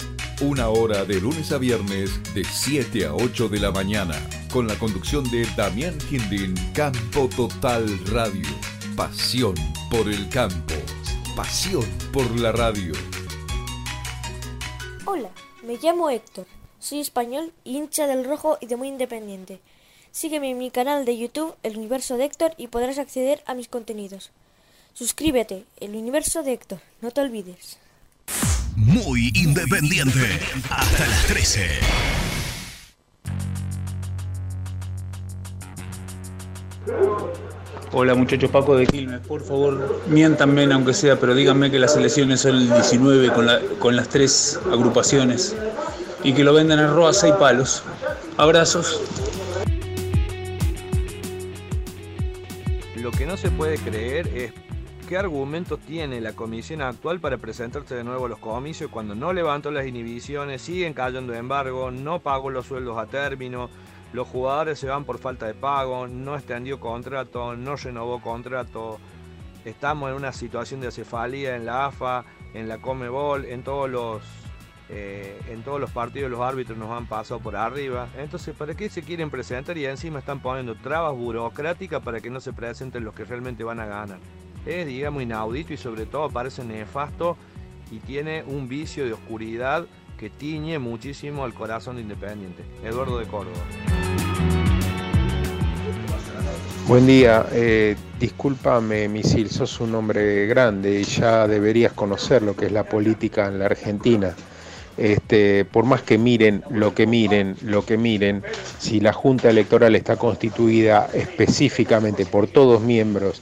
Una hora de lunes a viernes de 7 a 8 de la mañana con la conducción de Damián Gindin, Campo Total Radio. Pasión por el campo, pasión por la radio. Hola, me llamo Héctor, soy español, hincha del rojo y de muy independiente. Sígueme en mi canal de YouTube, El Universo de Héctor, y podrás acceder a mis contenidos. Suscríbete, El Universo de Héctor, no te olvides. Muy independiente. Hasta las 13. Hola muchachos, Paco de Quilmes, por favor, miéntanme aunque sea, pero díganme que las elecciones son el 19 con, la- con las tres agrupaciones y que lo vendan en Roa seis palos. Abrazos. Lo que no se puede creer es qué argumentos tiene la comisión actual para presentarse de nuevo a los comicios cuando no levantó las inhibiciones, siguen cayendo embargo, no pagó los sueldos a término, los jugadores se van por falta de pago, no extendió contrato, no renovó contrato. Estamos en una situación de cefalía en la AFA, en la Comebol, en todos los eh, en todos los partidos los árbitros nos han pasado por arriba. Entonces, ¿para qué se quieren presentar y encima están poniendo trabas burocráticas para que no se presenten los que realmente van a ganar? Es, digamos, inaudito y sobre todo parece nefasto y tiene un vicio de oscuridad que tiñe muchísimo al corazón de Independiente. Eduardo de Córdoba. Buen día, eh, discúlpame Misil, sos un hombre grande y ya deberías conocer lo que es la política en la Argentina. Este, por más que miren lo que miren, lo que miren, si la Junta Electoral está constituida específicamente por todos miembros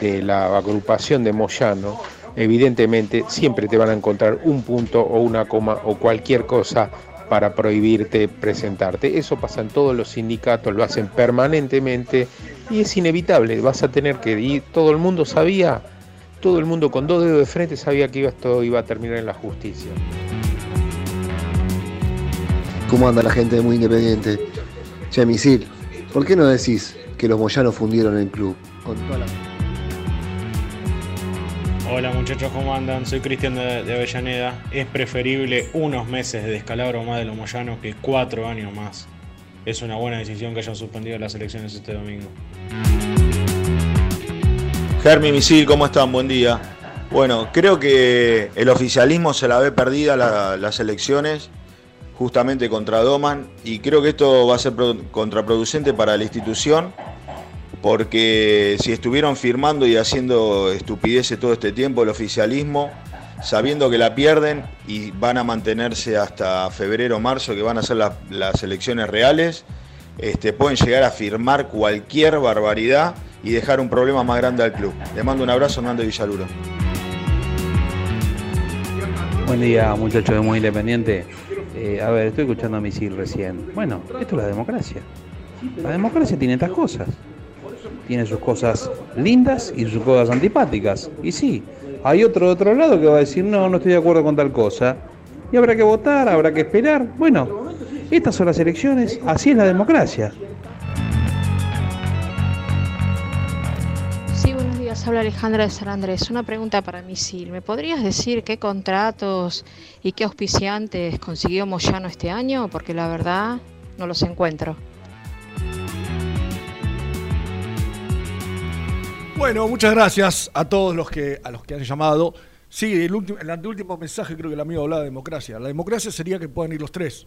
de la agrupación de Moyano, evidentemente siempre te van a encontrar un punto o una coma o cualquier cosa para prohibirte presentarte. Eso pasa en todos los sindicatos, lo hacen permanentemente y es inevitable, vas a tener que ir, todo el mundo sabía, todo el mundo con dos dedos de frente sabía que esto iba a terminar en la justicia. ¿Cómo anda la gente Muy Independiente? Che, Misil, ¿por qué no decís que los moyanos fundieron el club? Hola muchachos, ¿cómo andan? Soy Cristian de, Avellaneda. Es preferible unos meses de descalabro más de los moyanos que cuatro años más. Es una buena decisión que hayan suspendido las elecciones este domingo. Germi Misil, ¿cómo están? Buen día. Bueno, creo que el oficialismo se la ve perdida la- las elecciones justamente contra Doman y creo que esto va a ser pro- contraproducente para la institución porque si estuvieron firmando y haciendo estupideces todo este tiempo el oficialismo, sabiendo que la pierden y van a mantenerse hasta febrero o marzo, que van a ser las, elecciones reales, este, pueden llegar a firmar cualquier barbaridad y dejar un problema más grande al club. Le mando un abrazo, Hernando Villaluro. Buen día, muchachos de Muy Independiente. Eh, a ver, estoy escuchando a Misil recién. Bueno, esto es la democracia. La democracia tiene estas cosas. Tiene sus cosas lindas y sus cosas antipáticas. Y sí, hay otro de otro lado que va a decir, no, no estoy de acuerdo con tal cosa. Y habrá que votar, habrá que esperar. Bueno, estas son las elecciones, así es la democracia. Sí, buenos días. Habla Alejandra de San Andrés. Una pregunta para Misil. ¿Me podrías decir qué contratos y qué auspiciantes consiguió Moyano este año? Porque la verdad no los encuentro. Bueno, muchas gracias a todos los que, a los que han llamado. Sí, el, último, el anteúltimo mensaje creo que el amigo hablaba de democracia. La democracia sería que puedan ir los tres.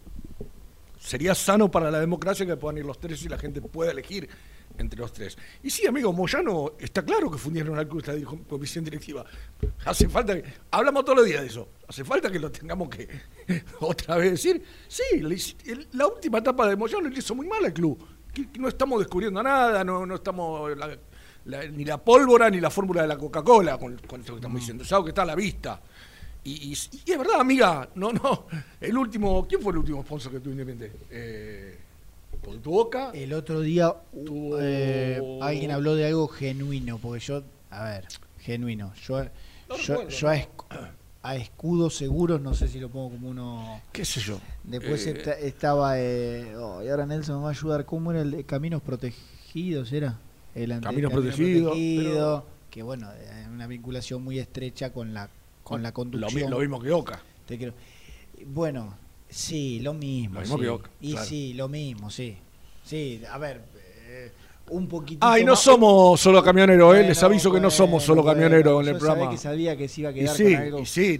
Sería sano para la democracia que puedan ir los tres y la gente pueda elegir entre los tres. Y sí, amigo, Moyano, está claro que fundieron di- comisión directiva. Hace falta que. Hablamos todos los días de eso. Hace falta que lo tengamos que otra vez decir. Sí, la última etapa de Moyano le hizo muy mal al club. No estamos descubriendo nada, no, no estamos. La- ni la pólvora ni la fórmula de la Coca-Cola con, con esto que estamos diciendo. Es algo que está a la vista. Y, y- y es verdad, amiga, no, no. El último, ¿quién fue el último sponsor que tuvo Independiente? Eh, ¿por tu boca? El otro día eh, alguien habló de algo genuino, porque yo, a ver, genuino. Yo, yo, recuerdo, yo a, esc- a escudo seguros, no sé si lo pongo como uno. ¿Qué sé yo? Después Eh, esta- estaba. Eh, oh, y ahora Nelson me va a ayudar. ¿Cómo era el de Caminos Protegidos? ¿Era? El ante- Caminos Camino Protegidos, Protegido, Que bueno, eh, una vinculación muy estrecha con la, con la Lo, conducción. mi- lo mismo que Oca. Te quiero- Bueno, sí, lo mismo. Lo mismo sí. que Oca, y claro. sí, lo mismo, sí. Sí, a ver, eh, un poquitito Ay, no más- somos solo camioneros, ¿eh? Bueno, Les aviso que no somos solo bueno, camioneros en el programa. que sabía que se iba a Y quedar sí, con algo. y sí,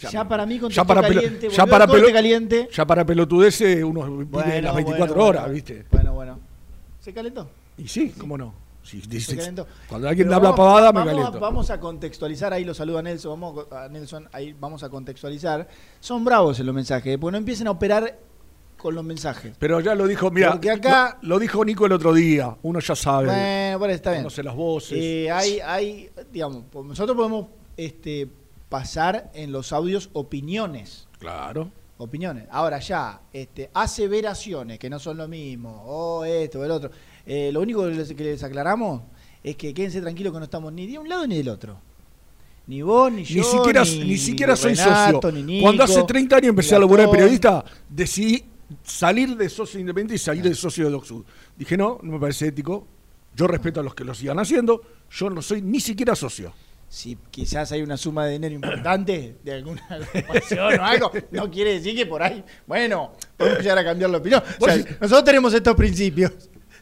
ya, Ya para mí ya para caliente, ya para pelo- caliente. ya para pelotudeces uno vive Bueno, las 24 bueno, horas, bueno. ¿viste? Bueno, bueno. ¿Se calentó? Y sí, cómo no. Cuando alguien Pero habla vamos- pavada, me vamos a- caliento. vamos a contextualizar, ahí lo saluda Nelson, vamos a Nelson, ahí vamos a contextualizar. Son bravos en los mensajes, porque no empiecen a operar con los mensajes. Pero ya lo dijo, mira, Porque acá- lo, lo dijo Nico el otro día, uno ya sabe. Bueno, bueno, está bien. Conoce las voces. Eh, hay, hay, digamos, po- nosotros podemos este, pasar en los audios opiniones. Claro. Opiniones. Ahora ya, este, aseveraciones que no son lo mismo, o esto, o el otro. Eh, lo único que les, que les aclaramos es que quédense tranquilos que no estamos ni de un lado ni del otro. Ni vos, ni yo. Ni siquiera, ni, ni siquiera soy Renato, socio. ni Nico, Cuando hace 30 años empecé ni a laburar de periodista, decidí salir de socio independiente y salir de socio de DocSud. Dije, no, no me parece ético. Yo respeto a los que lo sigan haciendo. Yo no soy ni siquiera socio. si quizás hay una suma de dinero importante de alguna agrupación o algo, no quiere decir que por ahí, bueno, podemos llegar a cambiar la opinión. O sea, nosotros tenemos estos principios.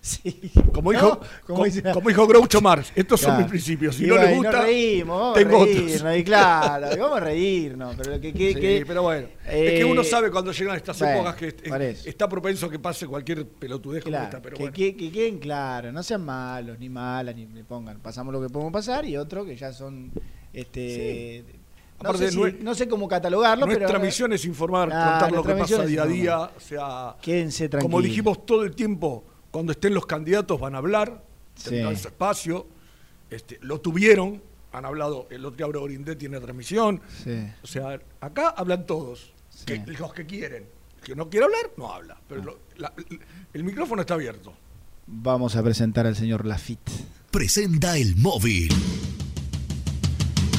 Sí. Como ¿No? dijo, Como como dijo Groucho Marx, estos son mis principios. Si Y no les gusta, nos reímos, vamos tengo a reírnos, otros. y claro, vamos a reírnos, pero que, que, Sí, que- pero bueno, eh, es que uno sabe cuando llegan estas bueno, épocas que es- está propenso a que pase cualquier pelotudez como Claro, esta, pero que, bueno. que- que queden claros, no sean malos, ni malas, ni le pongan, pasamos lo que podemos pasar y otro que ya son, este, no, Aparte, sé si- no sé cómo catalogarlo, Nuestra pero misión es informar, contar lo que pasa día a día. O sea, Quédense como tranquilos. dijimos todo el tiempo, cuando estén los candidatos van a hablar, Sí. tendrán su espacio. Este, lo tuvieron, han hablado, el otro día Brindé tiene transmisión. Sí. O sea, acá hablan todos, que- los que quieren. El que no quiere hablar, no habla. Pero Ah. lo- la- el micrófono está abierto. vamos a presentar al señor Lafitte. Presenta el móvil.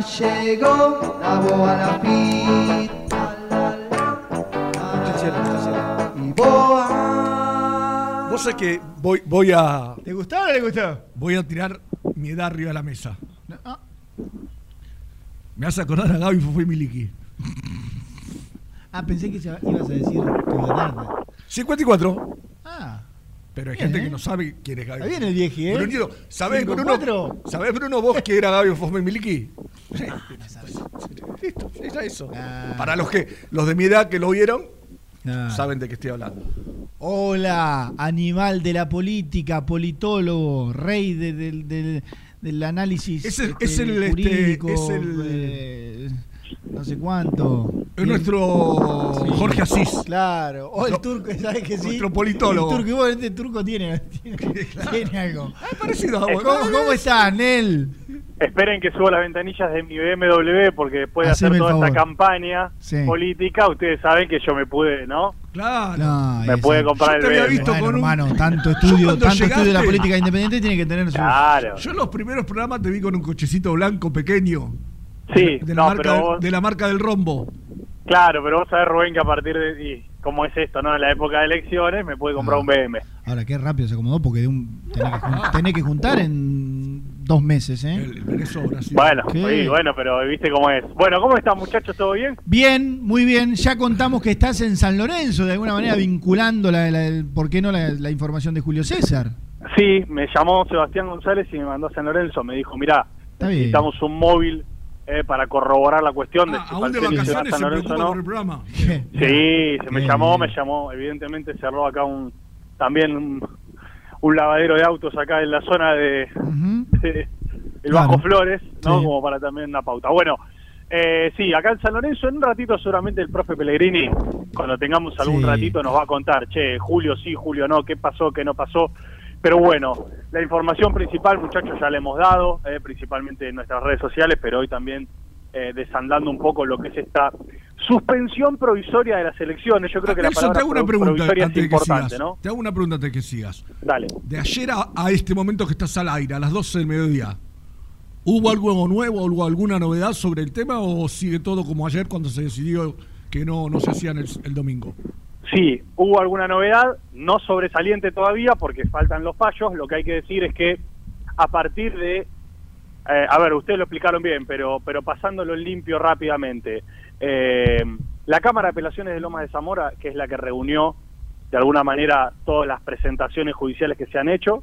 Ya llegó la boa la, la, la, la, y boa. Vos sabés que voy, voy a. ¿Le gustó o no le gustó? Voy a tirar mi edad arriba de la mesa. ah. Me hace acordar a Gaby Fue Miliki. Ah, pensé que ibas a decir tu edad. 54. Ah. Pero hay Bien, gente ¿eh? que no sabe quién es Gaby. Está bien el vieji, ¿eh? Brunito, ¿sabés, Bruno, cuatro. ¿sabés, Bruno, vos que era Gaby Fosme Miliki? Listo, era eso. Ah. Para los que los de mi edad que lo vieron, Ah. saben de qué estoy hablando. Hola, animal de la política, politólogo, rey de- del- del- del análisis Es el- este, es el, este, jurídico, es el- eh, no sé cuánto. Es nuestro Sí. Jorge Asís. Claro, o el turco, ¿sabes que sí? Nuestro politólogo. El turco, y vos, este turco tiene, tiene, tiene algo. parecido a vos. ¿Cómo, cómo estás, Nel? Esperen que suba las ventanillas de mi BMW porque después de Haceme hacer toda favor. esta campaña Sí. política, ustedes saben que yo me pude, ¿no? Claro. No, Me puede comprar Yo te el había BMW. visto Bueno, con un- hermano, tanto Yo estudio, tanto estudio de la política independiente tiene que tener su... Claro. Yo en los primeros programas te vi con un cochecito blanco pequeño. Sí, de la, no, marca, pero de- vos- de la marca del rombo. Claro, pero vos sabés, Rubén, que a partir de... Y como es esto, ¿no? En la época de elecciones me pude comprar un BM. Ahora, qué rápido se acomodó porque de un, tenés, que, jun- tenés que juntar en dos meses, ¿eh? Bueno, ¿Qué? sí, bueno, pero viste cómo es. Bueno, ¿cómo están, muchachos? ¿Todo bien? Bien, muy bien. Ya contamos que estás en San Lorenzo, de alguna manera vinculando, la, la- el- ¿por qué no la, la información de Julio César? Sí, me llamó Sebastián González y me mandó a San Lorenzo. Me dijo, bien. necesitamos un móvil eh, para corroborar la cuestión de si Aún de vacaciones San se preocupa no. por el programa. Sí, se me Bien. llamó, me llamó. Evidentemente cerró acá un también un, un lavadero de autos acá en la zona de, de- el Claro. Bajo Flores, ¿no? Sí. Como para también una pauta. Bueno, eh, sí, acá en San Lorenzo en un ratito seguramente el profe Pellegrini, cuando tengamos algún Sí. ratito, nos va a contar, che, Julio sí, Julio no, qué pasó, qué no pasó. Pero bueno, la información principal, muchachos, ya le hemos dado, eh, principalmente en nuestras redes sociales, pero hoy también eh, desandando un poco lo que es esta suspensión provisoria de las elecciones. Yo creo que la palabra te hago una pregunta antes es de que importante, sigas. ¿no? Te hago una pregunta antes de que sigas. Dale. De ayer a, a este momento que estás al aire, a las 12 del mediodía, ¿hubo algo nuevo, hubo alguna novedad sobre el tema o sigue todo como ayer cuando se decidió que no, no se hacían el, el domingo? Sí, hubo alguna novedad, no sobresaliente todavía porque faltan los fallos. Lo que hay que decir es que a partir de, eh, a ver, ustedes lo explicaron bien, pero, pero pasándolo limpio rápidamente, eh, la Cámara de Apelaciones de Lomas de Zamora, que es la que reunió de alguna manera todas las presentaciones judiciales que se han hecho,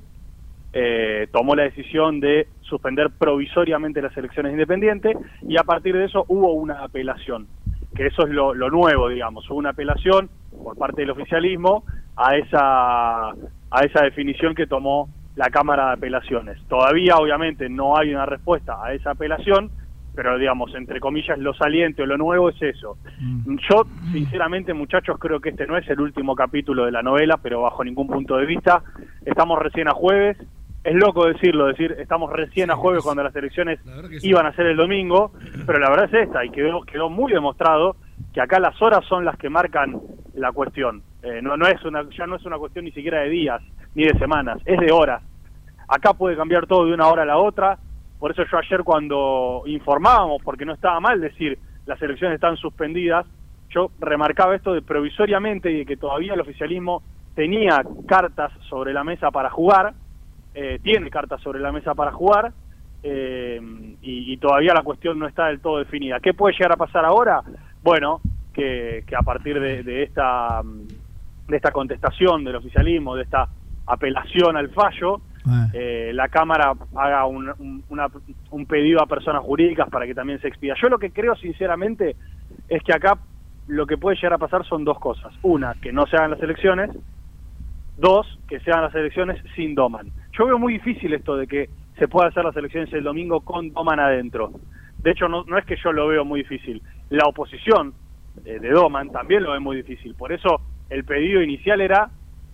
eh, tomó la decisión de suspender provisoriamente las elecciones independientes y a partir de eso hubo una apelación, que eso es lo, lo nuevo, digamos, hubo una apelación por parte del oficialismo a esa, a esa definición que tomó la Cámara de Apelaciones. Todavía, obviamente, no hay una respuesta a esa apelación, pero digamos, entre comillas, lo saliente o lo nuevo es eso. Yo, sinceramente, muchachos, creo que este no es el último capítulo de la novela, pero bajo ningún punto de vista. Estamos recién a jueves, es loco decirlo, decir estamos recién a jueves cuando las elecciones iban a ser el domingo, pero la verdad es esta y quedó, quedó muy demostrado que acá las horas son las que marcan la cuestión. Eh, no, no es una, ya no es una cuestión ni siquiera de días ni de semanas, es de horas. Acá puede cambiar todo de una hora a la otra, por eso yo ayer cuando informábamos, porque no estaba mal decir las elecciones están suspendidas, yo remarcaba esto de provisoriamente y de que todavía el oficialismo tenía cartas sobre la mesa para jugar, eh, tiene cartas sobre la mesa para jugar, eh, y, y, todavía la cuestión no está del todo definida. ¿Qué puede llegar a pasar ahora? Bueno, que, que a partir de, de, esta de esta contestación del oficialismo, de esta apelación al fallo, eh, la Cámara haga un, un, una, un pedido a personas jurídicas para que también se expida. Yo lo que creo sinceramente es que acá lo que puede llegar a pasar son dos cosas. Una, que no se hagan las elecciones. Dos, que se hagan las elecciones sin Doman. Yo veo muy difícil esto de que se pueda hacer las elecciones el domingo con Doman adentro. De hecho, no, no es que yo lo veo muy difícil. La oposición eh, de Doman también lo ve muy difícil. Por eso el pedido inicial era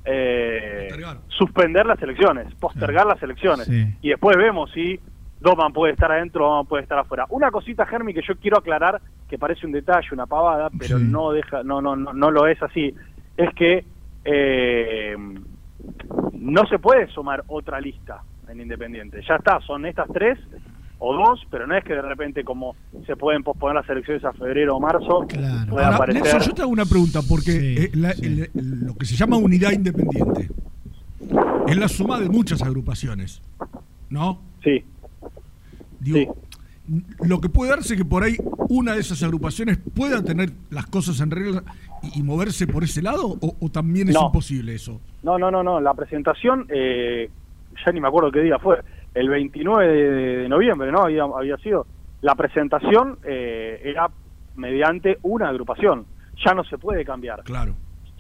eh, suspender las elecciones, postergar las elecciones. Sí. Y después vemos si Doman puede estar adentro o Doman puede estar afuera. Una cosita, Germi, que yo quiero aclarar, que parece un detalle, una pavada, pero Sí. no deja, no, no, no, no lo es así, es que eh, no se puede sumar otra lista en Independiente. Ya está, son estas tres o dos, pero no es que de repente como se pueden posponer las elecciones a febrero o marzo, puede Ahora, aparecer... Nelson, yo te hago una pregunta, porque eh, la- el- el- lo que se llama unidad independiente es la suma de muchas agrupaciones, ¿no? Sí. Digo, lo que puede darse que por ahí una de esas agrupaciones pueda tener las cosas en regla y, y moverse por ese lado, o, o también es No. imposible eso. No, no, no, no. La presentación, eh, ya ni me acuerdo qué día fue, el 29 de, de noviembre, ¿no? Había, había sido. La presentación eh, era mediante una agrupación. Ya no se puede cambiar. Claro.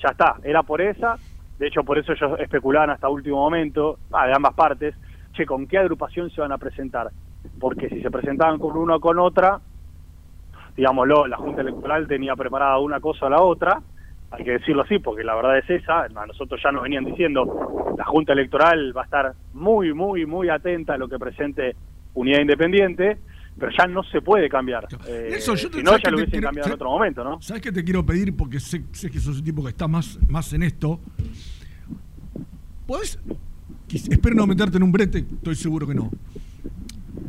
Ya está, era por esa. De hecho, por eso ellos especulaban hasta último momento, ah, de ambas partes, che, ¿con qué agrupación se van a presentar? Porque si se presentaban con una o con otra, digámoslo, la Junta Electoral tenía preparada una cosa o la otra, hay que decirlo así, porque la verdad es esa, a nosotros ya nos venían diciendo, la Junta Electoral va a estar muy, muy, muy atenta a lo que presente Unidad Independiente, pero ya no se puede cambiar. Eh, Nelson, yo te- si no, ¿sabes ya lo hubiesen quiero- cambiado en otro momento, ¿no? ¿Sabes qué te quiero pedir? Porque sé, sé que sos el tipo que está más, más en esto. Quis- Espero no meterte en un brete, estoy seguro que no.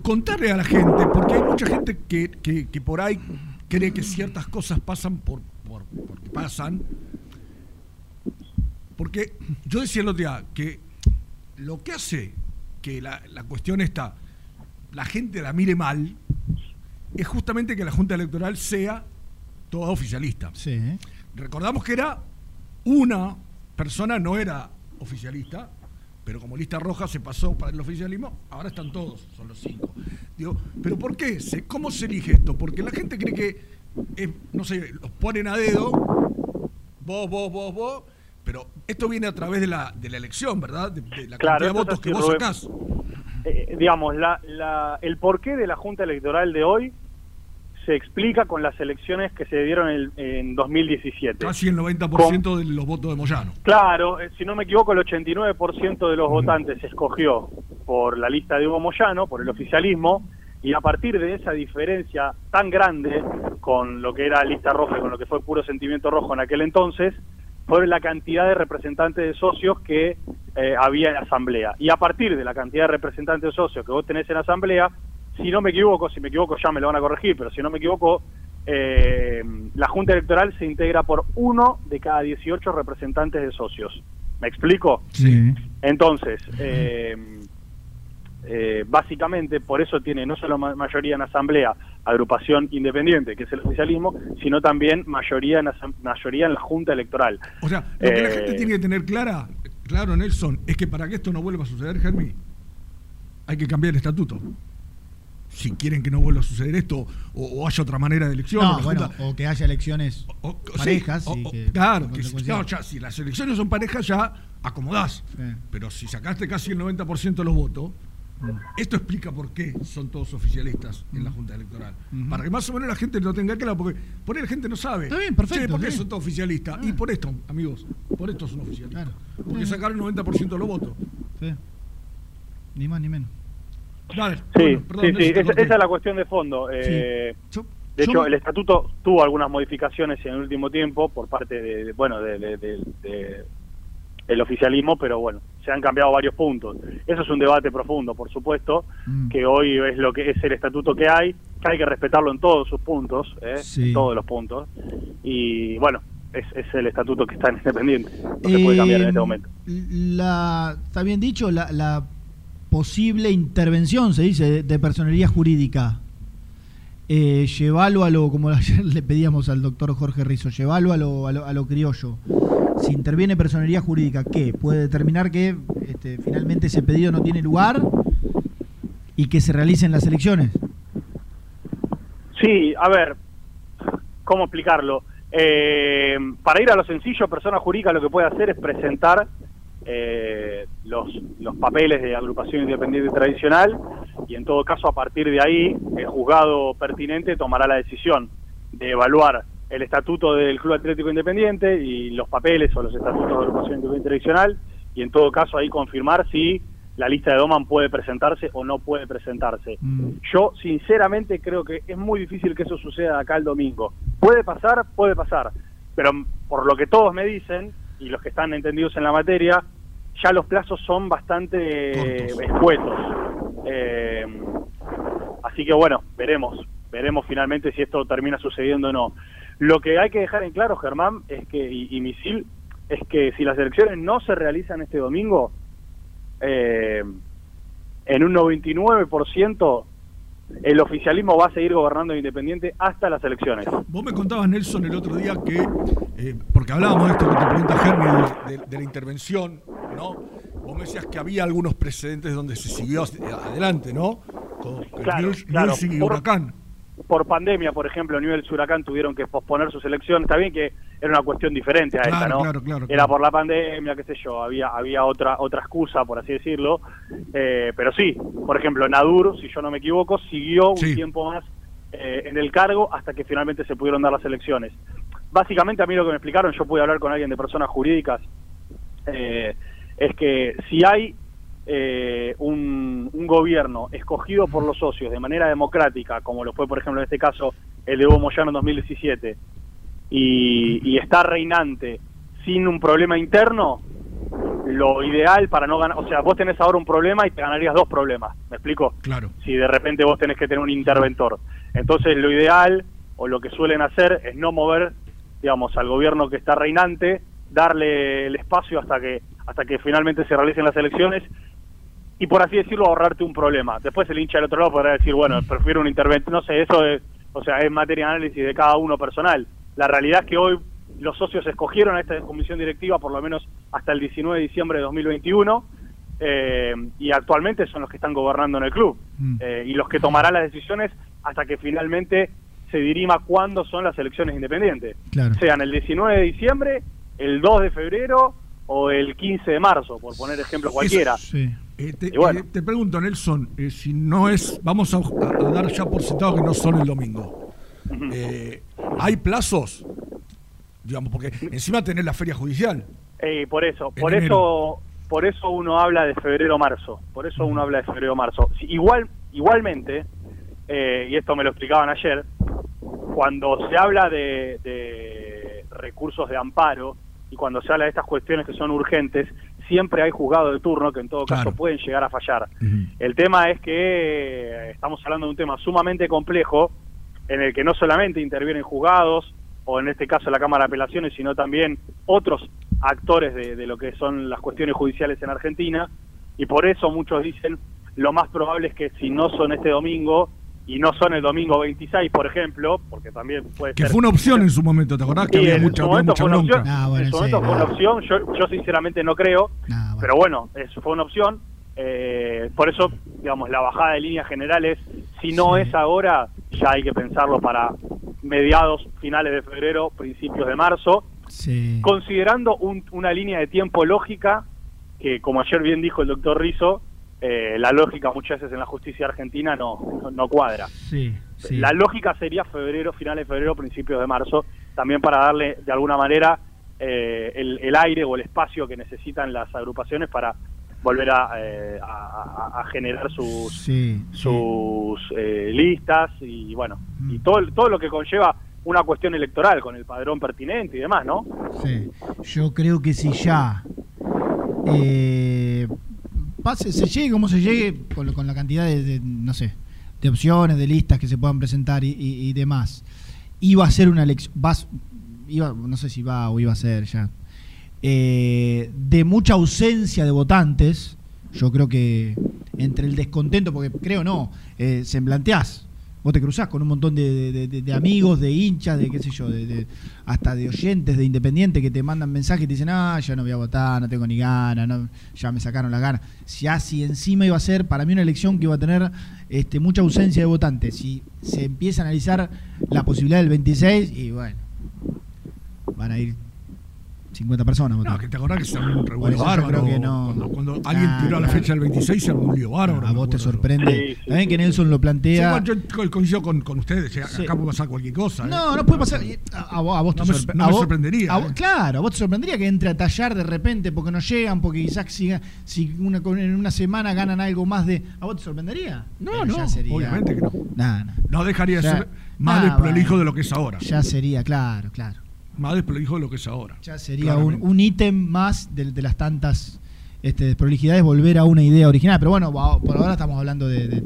Contarle a la gente, porque hay mucha gente que, que- que por ahí cree que ciertas cosas pasan por porque pasan. Porque yo decía el otro día que lo que hace que la, la cuestión esta, la gente la mire mal, es justamente que la Junta Electoral sea toda oficialista. Recordamos que era una persona, no era oficialista, pero como lista roja se pasó para el oficialismo, ahora están todos, son los cinco. Digo, ¿pero por qué? ¿Cómo se elige esto? Porque la gente cree que, eh, no sé, los ponen a dedo, vos, vos, vos, vos, pero esto viene a través de la, de la elección, ¿verdad? De, de la Claro, cantidad de votos que vos sacás. eh, digamos, la, la, el porqué de la Junta Electoral de hoy se explica con las elecciones que se dieron en, en 2017. Casi el 90% de los votos de Moyano. Claro, eh, si no me equivoco, el 89% de los votantes se escogió por la lista de Hugo Moyano, por el oficialismo, y a partir de esa diferencia tan grande con lo que era lista roja y con lo que fue puro sentimiento rojo en aquel entonces, fue la cantidad de representantes de socios que eh, había en la asamblea. Y a partir de la cantidad de representantes de socios que vos tenés en la asamblea, si no me equivoco, si me equivoco ya me lo van a corregir, pero si no me equivoco, eh, la Junta Electoral se integra por uno de cada 18 representantes de socios. ¿Me explico? Sí. Entonces, eh, eh, básicamente por eso tiene no solo ma- mayoría en asamblea, agrupación independiente, que es el oficialismo, sino también mayoría en, mayoría en la Junta Electoral. O sea, lo que la Eh, gente tiene que tener clara, claro, Nelson, es que para que esto no vuelva a suceder, Germi, hay que cambiar el estatuto. Si quieren que no vuelva a suceder esto, o, o haya otra manera de elección. No, o la bueno, Junta- o que haya elecciones parejas. o- y o- que- claro, que si, consecuencia- no, ya, si las elecciones son parejas ya acomodás. Pero si sacaste casi el 90% de los votos. Esto explica por qué son todos oficialistas en la Junta Electoral. Para que más o menos la gente lo tenga claro, porque por ahí la gente no sabe. Está bien, perfecto, Che, ¿por qué sí. son todos oficialistas? Y por esto, amigos, por esto son oficialistas. Porque sacaron el 90% de los votos. Sí. Ni más ni menos. Sí, sí, sí, esa, esa es la cuestión de fondo. Eh, de hecho, el estatuto tuvo algunas modificaciones en el último tiempo por parte de, de- bueno, de, de- de- de- el oficialismo, pero bueno, se han cambiado varios puntos. Eso es un debate profundo, por supuesto, que hoy es lo que es el estatuto que hay, que hay que respetarlo en todos sus puntos, ¿eh? Sí. en todos los puntos. Y bueno, es, es el estatuto que está en Independiente, no se puede cambiar en Eh, este momento. La, está bien dicho, la, la posible intervención, se dice, de, de personería jurídica. Eh, llevalo a lo, como ayer le pedíamos al doctor Jorge Rizzo, llevalo a lo, a lo, a lo criollo. Si interviene personería jurídica, ¿qué? Puede determinar que este, finalmente ese pedido no tiene lugar y que se realicen las elecciones. Sí, a ver, ¿cómo explicarlo? Eh, para ir a lo sencillo, persona jurídica lo que puede hacer es presentar eh, los, los papeles de agrupación independiente tradicional y en todo caso a partir de ahí el juzgado pertinente tomará la decisión de evaluar el estatuto del Club Atlético Independiente y los papeles o los estatutos de agrupación independiente tradicional y en todo caso ahí confirmar si la lista de Doman puede presentarse o no puede presentarse. Yo sinceramente creo que es muy difícil que eso suceda acá el domingo. Puede pasar, puede pasar, pero por lo que todos me dicen y los que están entendidos en la materia, ya los plazos son bastante escuetos. Eh, así que bueno, veremos, veremos finalmente si esto termina sucediendo o no. Lo que hay que dejar en claro, Germán, es que y, y Misil, es que si las elecciones no se realizan este domingo, eh, en un 99% el oficialismo va a seguir gobernando Independiente hasta las elecciones. Vos me contabas, Nelson, el otro día que, eh, porque hablábamos de esto que te pregunta Germi, de, de- de la intervención, ¿no? Vos me decías que había algunos precedentes donde se siguió adelante, ¿no? Con Claro, y Huracán. Por pandemia, por ejemplo, Newell's y Huracán tuvieron que posponer sus elecciones. Está bien que era una cuestión diferente a esta, ¿no? claro, claro, Era por la pandemia, qué sé yo, había había otra otra excusa, por así decirlo. Eh, pero sí, por ejemplo, Nadur, si yo no me equivoco, siguió un tiempo más eh, en el cargo hasta que finalmente se pudieron dar las elecciones. Básicamente, a mí lo que me explicaron, yo pude hablar con alguien de personas jurídicas, eh, es que si hay eh, un, un gobierno escogido por los socios de manera democrática, como lo fue, por ejemplo, en este caso el de Evo Moyano en 2017, y, y está reinante sin un problema interno, lo ideal para no ganar, o sea, vos tenés ahora un problema y te ganarías dos problemas, ¿me explico? Claro. Si de repente vos tenés que tener un interventor. Entonces, lo ideal o lo que suelen hacer es no mover, digamos, al gobierno que está reinante, darle el espacio hasta que hasta que finalmente se realicen las elecciones y por así decirlo ahorrarte un problema. Después el hincha del otro lado podrá decir, bueno, prefiero un interventor, no sé, eso es, o sea, es materia de análisis de cada uno personal. La realidad es que hoy los socios escogieron a esta comisión directiva por lo menos hasta el 19 de diciembre de 2021 eh, y actualmente son los que están gobernando en el club eh, y los que tomarán las decisiones hasta que finalmente se dirima cuándo son las elecciones independientes. Claro. Sean el 19 de diciembre, el 2 de febrero o el 15 de marzo, por poner ejemplo cualquiera. Eh, te, bueno. eh, te pregunto, Nelson, eh, si no es, vamos a, a dar ya por sentado que no son el domingo. Eh, ¿Hay plazos? Digamos, porque encima tenés la feria judicial. Por eso, por enero. eso, por eso uno habla de febrero-marzo. Por eso uno habla de febrero-marzo. Si- Igual, igualmente, y esto me lo explicaban ayer, cuando se habla de, de recursos de amparo y cuando se habla de estas cuestiones que son urgentes, siempre hay juzgado de turno que en todo caso pueden llegar a fallar. El tema es que eh, estamos hablando de un tema sumamente complejo en el que no solamente intervienen juzgados o en este caso la Cámara de Apelaciones, sino también otros actores de, de lo que son las cuestiones judiciales en Argentina. Y por eso muchos dicen lo más probable es que si no son este domingo y no son el domingo 26, por ejemplo, porque también puede Que ser fue una opción en su momento, ¿te acordás? Que había en mucha, su había momento mucha fue una bronca. opción. Ah, en su momento fue una opción, yo, yo sinceramente no creo, pero bueno, eso fue una opción. eh, por eso, digamos, la bajada de líneas generales, si no es ahora, ya hay que pensarlo para mediados, finales de febrero, principios de marzo, Sí. considerando un- una línea de tiempo lógica, que como ayer bien dijo el doctor Rizzo, eh, la lógica muchas veces en la justicia argentina no, no, no cuadra. Sí, sí. La lógica sería febrero, finales de febrero, principios de marzo, también para darle de alguna manera eh, el, el aire o el espacio que necesitan las agrupaciones para volver a, eh, a- a- a generar sus, Sí, sus eh, listas y bueno, y todo, todo lo que conlleva una cuestión electoral con el padrón pertinente y demás, ¿no? Sí. Yo creo que si ya eh, se llegue como se llegue, con, la cantidad de, no sé, de opciones, de listas que se puedan presentar y, demás, iba a ser una elección, iba, no sé si va o iba a ser ya, eh, de mucha ausencia de votantes, yo creo que entre el descontento, porque creo no, eh, se planteás, vos te cruzás con un montón de, amigos, de hinchas, de qué sé yo, de, hasta de oyentes de Independiente que te mandan mensajes y te dicen, ah, ya no voy a votar, no tengo ni ganas, ya me sacaron la gana. Si así encima iba a ser para mí una elección que iba a tener este, mucha ausencia de votantes, si se empieza a analizar la posibilidad del 26, y bueno, van a ir 50 personas. No, que te acordás que se armó un revuelo bárbaro. creo que no. Cuando, cuando alguien Ah, tiró la claro. fecha del 26 se armó un lío bárbaro. A me vos te sorprende. También que Nelson lo plantea. Sí, bueno, yo co- coincido con, con ustedes, eh, Sí. acá puede pasar cualquier cosa. ¿eh? No, no puede pasar. A, a vos, a vos te No me- sorpre- no a me sorprendería, a ¿eh? Claro, a vos te sorprendería que entre a tallar de repente porque no llegan, porque quizás siga- si una, con- en una semana ganan algo más de. ¿A vos te sorprendería? No, Pero no, sería- obviamente que no. Nah, nah. No dejaría de ser más desprolijo bueno. de lo que es ahora. Ya sería, claro, claro. Más desprolijo de lo que es ahora. Ya sería un, Claramente. un ítem más de, de las tantas este, desprolijidades, volver a una idea original. Pero bueno, por ahora estamos hablando de, de-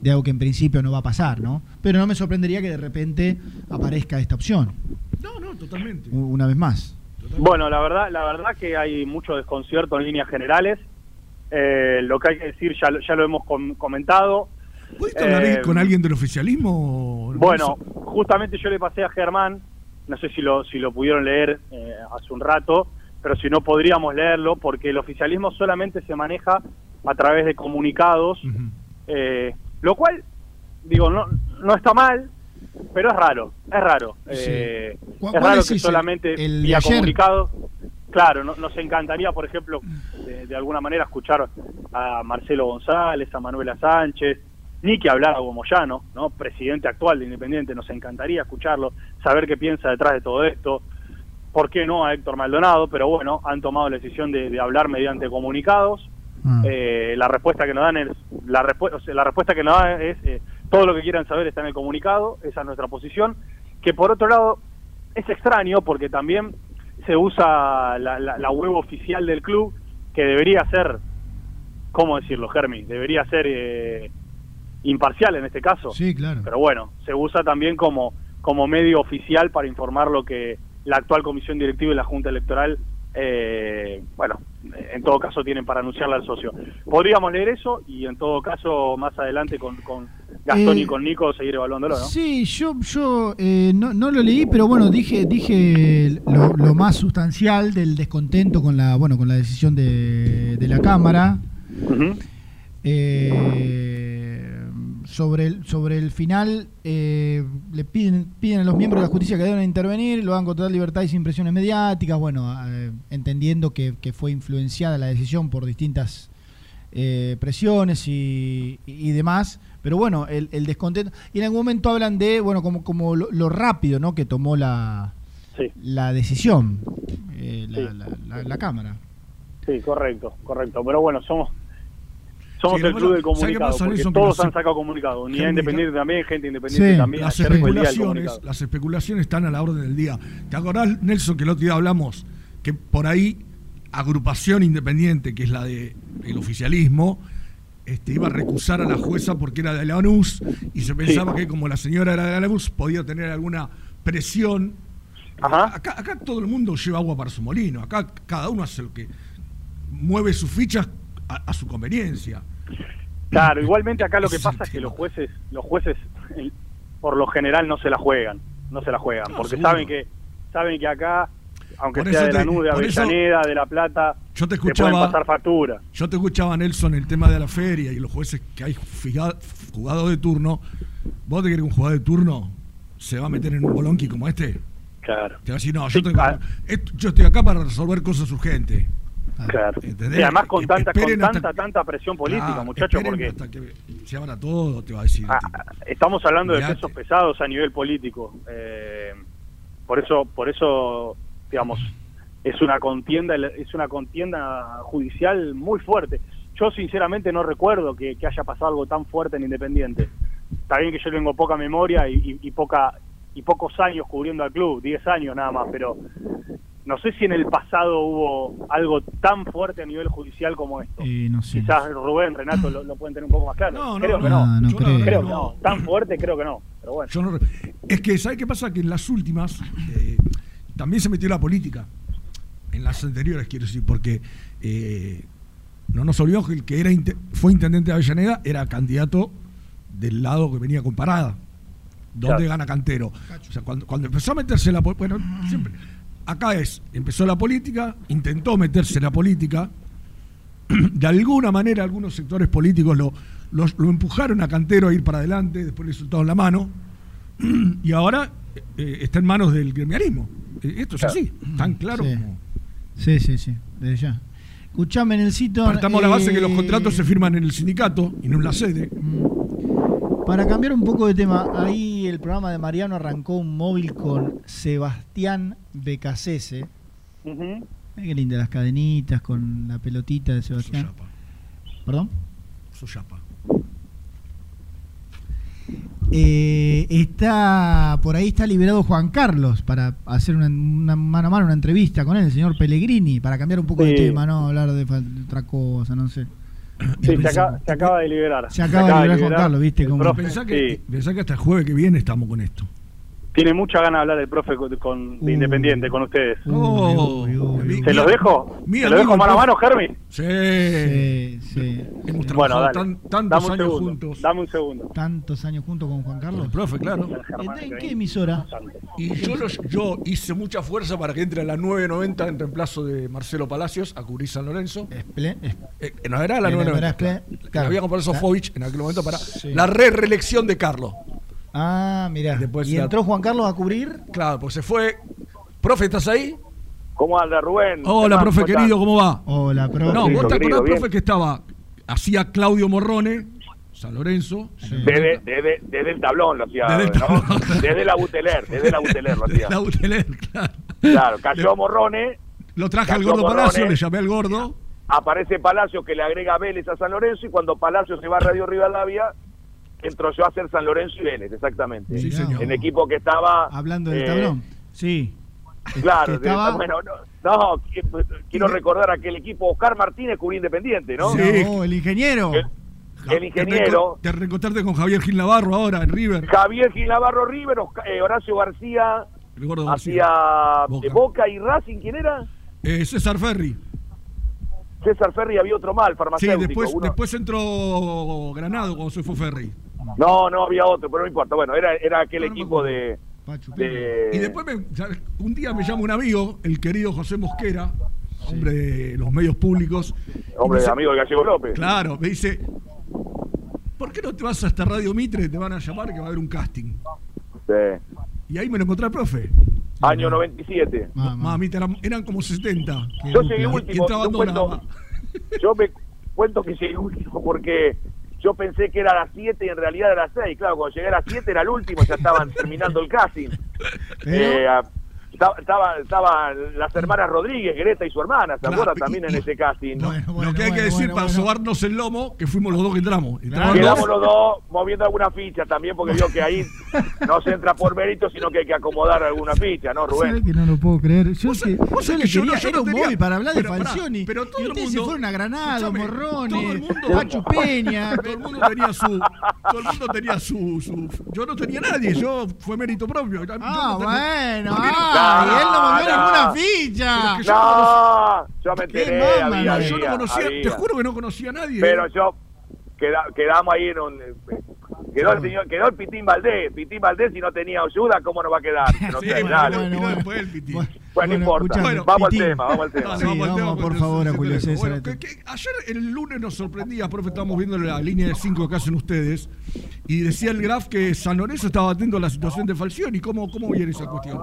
de algo que en principio no va a pasar, ¿no? Pero no me sorprendería que de repente aparezca esta opción, No, no, totalmente. una vez más. Bueno, la verdad, la verdad que hay mucho desconcierto en líneas generales. Eh, lo que hay que decir ya, lo- ya lo hemos com- comentado. ¿Pudiste hablar Eh, con alguien del oficialismo? Bueno, justamente yo le pasé a Germán, no sé si lo, si lo pudieron leer eh, hace un rato, pero si no podríamos leerlo, porque el oficialismo solamente se maneja a través de comunicados, eh, lo cual, digo, no, no está mal, pero es raro, es raro. Eh, ¿Cuál- es raro es que solamente ¿El vía ayer? comunicados. Claro, no- nos encantaría, por ejemplo, de, de alguna manera escuchar a Marcelo González, a Manuela Sánchez, ni que hablar a Moyano, ¿no? presidente actual de Independiente, nos encantaría escucharlo, saber qué piensa detrás de todo esto. ¿Por qué no a Héctor Maldonado? Pero bueno, han tomado la decisión de, de hablar mediante comunicados. Eh, la respuesta que nos dan es la, respu- o sea, la respuesta que nos dan es eh, todo lo que quieran saber está en el comunicado, esa es nuestra posición. Que por otro lado es extraño porque también se usa la, la- la web oficial del club que debería ser, ¿cómo decirlo, Germi? Debería ser eh, imparcial en este caso. Sí, claro. Pero bueno, se usa también como, como medio oficial para informar lo que la actual comisión directiva y la Junta Electoral, eh, bueno, en todo caso tienen para anunciarle al socio. Podríamos leer eso y en todo caso más adelante con, con Gastón Eh, y con Nico seguir evaluándolo, ¿no? Sí, yo, yo eh, no, no lo leí, pero bueno, dije, dije lo, lo más sustancial del descontento con la, bueno, con la decisión de, de la Cámara. Eh, sobre, el, sobre el final, eh, le piden, piden a los miembros de la justicia que deben intervenir, lo hagan con total libertad y sin presiones mediáticas, bueno, eh, entendiendo que, que fue influenciada la decisión por distintas eh, presiones y, y demás. Pero bueno, el, el descontento. Y en algún momento hablan de, bueno, como, como lo, lo rápido ¿no? que tomó la, la decisión eh, la, Sí. la- la- la Cámara. Sí, correcto, correcto. Pero bueno, somos somos Sí, el club del pasa- ¿sabe qué comunicado, porque todos han sacado comunicado. Unidad Independiente también, gente independiente también. Las del especulaciones, las especulaciones están a la orden del día. ¿Te acordás, Nelson, que el otro día hablamos que por ahí agrupación independiente, que es la de el oficialismo, este, iba a recusar a la jueza porque era de Lanús y se pensaba que como la señora era de Lanús podía tener alguna presión. Acá, acá todo el mundo lleva agua para su molino. Acá cada uno hace lo que mueve sus fichas a, a su conveniencia. Claro, igualmente acá lo que pasa es que los jueces, los jueces por lo general no se la juegan, no se la juegan, No, porque seguro. saben que saben que acá, aunque Por sea de te- la nube, por eso- Avellaneda, de La Plata, Yo te te pueden escuchaba. pasar factura. Yo te escuchaba, Nelson, el tema de la feria y los jueces que hay jugados de turno. ¿Vos te crees que un jugador de turno se va a meter en un bolonqui como este? Claro. Te va a decir, no, yo, tengo- esto- yo estoy acá para resolver cosas urgentes. Claro. ¿Entendés? Y además con tanta, con tanta, tanta presión política, muchachos, porque hasta que se abra todo, te va a decir. Ah, estamos hablando de pesos pesados a nivel político. Eh, por eso, por eso, digamos, es una contienda es una contienda judicial muy fuerte. Yo sinceramente no recuerdo que, que haya pasado algo tan fuerte en Independiente. Está bien que yo tengo poca memoria y, y- y poca y pocos años cubriendo al club, 10 años nada más, pero no sé si en el pasado hubo algo tan fuerte a nivel judicial como esto. Eh, no sé. Quizás Rubén, Renato lo, lo pueden tener un poco más claro. No, no, creo que no, no. creo. creo que no. Tan fuerte creo que no. Pero bueno. Yo es que, ¿sabe qué pasa? Que en las últimas eh, también se metió la política. En las anteriores, quiero decir, porque eh, no nos olvidemos que el que era fue intendente de Avellaneda era candidato del lado que venía con parada. ¿Dónde Claro. gana Cantero? O sea, cuando, cuando empezó a meterse la bueno, siempre acá es, empezó la política, intentó meterse la política, de alguna manera algunos sectores políticos lo, los- lo empujaron a Cantero a ir para adelante, después le soltaron la mano, y ahora eh, está en manos del gremialismo. Eh, Esto es así, tan claro Sí. como... Sí, sí, sí, desde ya. Escuchame, Nelsito. Partamos la base que los eh, contratos se firman en el sindicato y no en la sede. Para cambiar un poco de tema, ahí el programa de Mariano arrancó un móvil con Sebastián Becasese. Ujú. Ay, qué linda las cadenitas con la pelotita de Sebastián. ¿Perdón? Soyapa. Eh, está por ahí está liberado Juan Carlos para hacer una, una mano a mano una entrevista con él, el señor Pellegrini, para cambiar un poco de tema, no hablar de, de otra cosa, no sé. Sí, se, acaba, se acaba de liberar. Se acaba de liberar Juan Carlos, ¿viste? Como- profe, Pensá que, sí. pensá que hasta el jueves que viene estamos con esto. Tiene mucha ganas de hablar el profe con, con- de Independiente con ustedes. Oh, ¿Se los dejo? mi ¿Se los dejo mano a mano. Germi? Sí. Sí, sí. Hemos Bueno, trabajado dale. tan- tantos Dame un años segundo, juntos. Dame un segundo. Tantos años junto con Juan Carlos. El profe, claro. ¿En, en qué emisora? Y yo, los- yo hice mucha fuerza para que entre a la 9.90 en reemplazo de Marcelo Palacios a cubrir San Lorenzo. Esple- es- Eh, no era la Eh, no 9.90. era Esple- claro. Había comprado Sofovich en aquel momento para Sí. la re reelección de Carlos. Ah, mirá. Después ¿Y la- entró Juan Carlos a cubrir? Claro, pues se fue. Profe, ¿estás ahí? ¿Cómo anda, Rubén? Hola, ¿Qué profe querido, ¿cómo va? Hola, profe. No, vos te querido, acordás, bien. profe, que estaba. Hacía Claudio Morrone, San Lorenzo. Desde, desde, desde el tablón lo hacía, Desde el ¿no? tablón. Desde la Buteler, desde la Buteler lo hacía. La Buteler, claro. Claro, cayó Morrone, Lo traje al gordo Morrone. Palacio, le llamé al gordo. aparece Palacio que le agrega Vélez a San Lorenzo y cuando Palacio se va a Radio Rivadavia, entró yo a hacer San Lorenzo y Vélez, exactamente. Sí, señor. En equipo que estaba... Hablando del eh, tablón. Sí. Claro, estaba- bueno, no, no, qui- quiero recordar aquel equipo Oscar Martínez cubrió Independiente, ¿no? No, el ingeniero. El, el ingeniero, Te reencontraste con Javier Gil Navarro ahora en River. Javier Gil Navarro River, eh, Horacio García El García. Boca. Boca. y Racing, ¿quién era? Eh, César Ferri. César Ferri había otro mal, Sí, farmacéutico. después, uno- después entró Granado cuando se fue Ferri. No, no había otro, pero no importa. Bueno, era, era aquel equipo de, de- Y después me- un día me llama un amigo, el querido José Mosquera, hombre de los medios públicos. hombre dice- amigo de Gallego López. Claro, me dice, ¿por qué no te vas hasta Radio Mitre? Te van a llamar que va a haber un casting. Sí. Y ahí me lo encontré al profe. Año 97. Mamita, eran, eran como 70. Yo llegué último. cuento, yo me cuento que llegué último porque yo pensé que era a las 7 y en realidad era a las 6. Claro, cuando llegué a las 7 era el último, ya estaban terminando el casting. Eh, a- estaba, estaba- estaban las hermanas Rodríguez, Greta y su hermana, ¿se Claro, acuerdan y- también en ese casting? lo que hay que decir para sobarnos el lomo, que fuimos los dos que entramos. Entraban Quedamos dos. los dos moviendo alguna ficha también, porque vio que ahí no se entra por mérito, sino que hay que acomodar alguna ficha, ¿no, Rubén? ¿Sabés que no lo puedo creer? Yo, que, vos yo le que yo quería, no- yo era no un tenía- móvil para hablar pero de Falcioni. pero todo y el mundo- se fueron a Escuchame, Morrones, todo el mundo- Pachu Peña. Todo el mundo tenía su. Todo el mundo tenía su. su- yo no tenía nadie, yo fue mérito propio. Ah, no bueno, ah, y él no no. ninguna ficha. Pero es que yo No, yo me Qué enteré, mamá, había, yo no conocía, había. te juro que no conocía a nadie. Pero yo queda- quedamos ahí en un quedó el señor, quedó el Pitín Valdés, Pitín Valdés si no tenía ayuda, ¿cómo no va a quedar? No Sí, sé, bueno, bueno, Bueno, después el piti. no importa. vamos Pitín. al tema, vamos al tema. Dale, Sí, vamos al vamos, tema, por favor, a Julio César. bueno, que- que ayer el lunes nos sorprendía, profe, estamos viendo la línea de 5 que hacen ustedes, y decía el Graf que San Lorenzo estaba atento a la situación de Falcioni. ¿Cómo, cómo viene esa cuestión?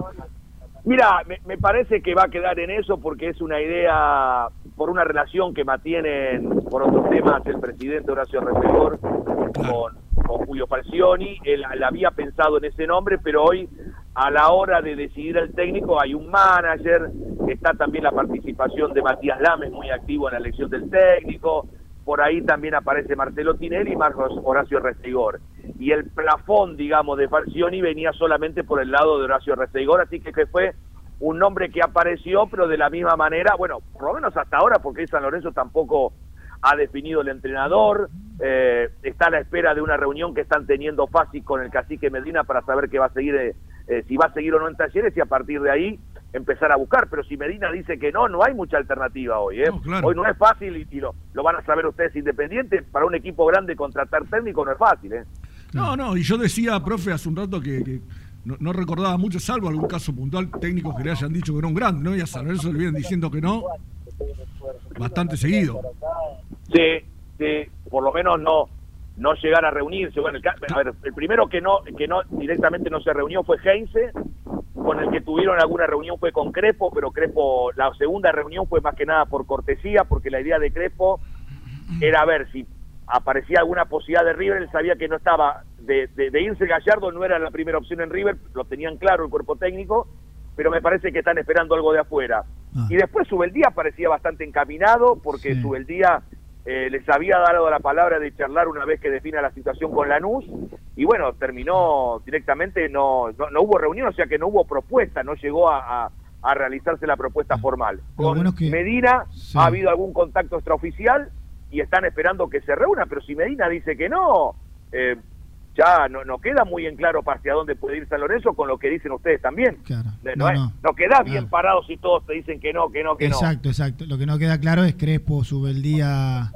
Mira, me, me parece que va a quedar en eso porque es una idea, por una relación que mantienen por otros temas el presidente Horacio Refejor con, con Julio Falcioni. Él, él había pensado en ese nombre, pero hoy a la hora de decidir el técnico hay un manager, está también la participación de Matías Lames muy activo en la elección del técnico, por ahí también aparece Marcelo Tinelli y Marcos Horacio Restegor. Y el plafón, digamos, de Falcioni venía solamente por el lado de Horacio Restegor, así que fue un nombre que apareció, pero de la misma manera, bueno, por lo menos hasta ahora, porque San Lorenzo tampoco ha definido el entrenador, eh, está a la espera de una reunión que están teniendo fácil con el cacique Medina para saber qué va a seguir, eh, eh, si va a seguir o no en talleres y a partir de ahí empezar a buscar, pero si Medina dice que no, no hay mucha alternativa hoy, ¿eh? Hoy no es fácil y, lo, lo, van a saber ustedes independientes, para un equipo grande contratar técnico no es fácil, ¿eh? No, no, y yo decía, profe, hace un rato que, no, recordaba mucho, salvo algún caso puntual, técnicos que le hayan dicho que era un grande, ¿no? Y a San Lorenzo le vienen diciendo que no, bastante seguido. Sí, sí, por lo menos no no llegar a reunirse. Bueno, el, a ver, el primero que no que no directamente no se reunió fue Heinze, con el que tuvieron alguna reunión fue con Crepo, pero Crepo, la segunda reunión fue más que nada por cortesía, porque la idea de Crepo era ver si aparecía alguna posibilidad de River, él sabía que no estaba, de, de, irse Gallardo no era la primera opción en River, lo tenían claro el cuerpo técnico, pero me parece que están esperando algo de afuera. Ah. Y después Subeldía parecía bastante encaminado, porque sí. Subeldía eh, les había dado la palabra de charlar una vez que defina la situación con Lanús y bueno, terminó directamente, no, no, hubo reunión, o sea que no hubo propuesta, no llegó a, a, realizarse la propuesta formal. Con Medina ha habido algún contacto extraoficial y están esperando que se reúna, pero si Medina dice que no, eh, ya no, no queda muy en claro hacia dónde puede ir San Lorenzo con lo que dicen ustedes también. No, no, queda bien parado si todos te dicen que no, que no, que exacto, no. Exacto, exacto. Lo que no queda claro es Crespo, Subeldía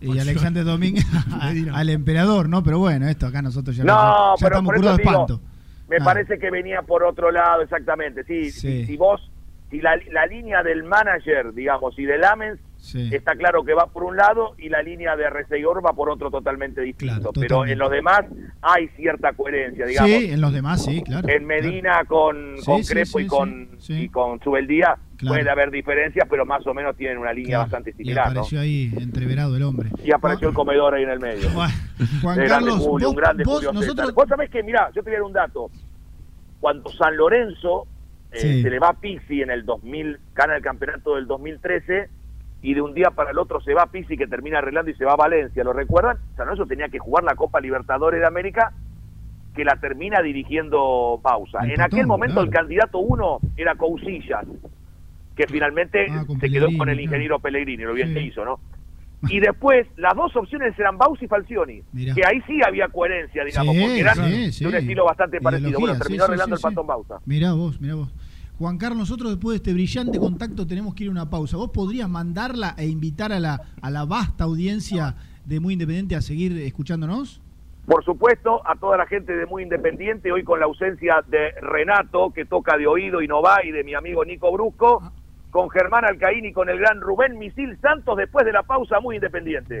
y Alexander Domínguez al emperador, ¿no? Pero bueno, esto acá nosotros ya, no, estamos curados de espanto. Me ah. parece que venía por otro lado, exactamente. Sí, Si, vos, si la, la línea del manager, digamos, y del Amens Está claro que va por un lado y la línea de Reseyor va por otro totalmente distinto. pero en los demás hay cierta coherencia, digamos. Sí, en los demás sí, claro. En Medina con, con Crepo y con y con Subeldía puede haber diferencias, pero más o menos tienen una línea bastante similar. Y apareció ahí entreverado el hombre. Y apareció el comedor ahí en el medio. Juan, Carlos, un grande vos, nosotros... Vos sabés que, mirá, yo te voy a dar un dato. Cuando San Lorenzo eh, se le va a Pisi en el 2000, gana el campeonato del 2013 y de un día para el otro se va a Pisi que termina arreglando y se va a Valencia, ¿lo recuerdan? San Lorenzo tenía que jugar la Copa Libertadores de América que la termina dirigiendo Pausa. en aquel momento el candidato uno era Cousillas, que finalmente ah, se quedó con el ingeniero Pellegrini, lo bien que hizo, ¿no? Y después las dos opciones eran Bausa y Falcioni, que ahí sí había coherencia, digamos, porque eran de un estilo bastante parecido. Bueno, terminó arreglando el Patón Bausa. Mirá vos, mirá vos. Juan Carlos, nosotros después de este brillante contacto tenemos que ir a una pausa. ¿Vos podrías mandarla e invitar a la, a la vasta audiencia de Muy Independiente a seguir escuchándonos? Por supuesto, a toda la gente de Muy Independiente, hoy con la ausencia de Renato, que toca de oído y no va, y de mi amigo Nico Brusco, ah. con Germán Alcaín y con el gran Rubén Misil Santos, después de la pausa Muy Independiente.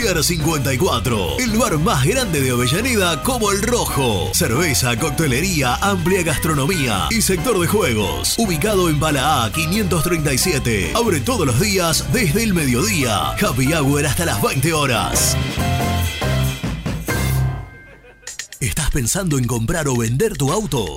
Pier 54, el bar más grande de Avellaneda como el Rojo. Cerveza, coctelería, amplia gastronomía y sector de juegos. Ubicado en Bala A 537. Abre todos los días desde el mediodía. Happy Hour hasta las 20 horas. ¿Estás pensando en comprar o vender tu auto?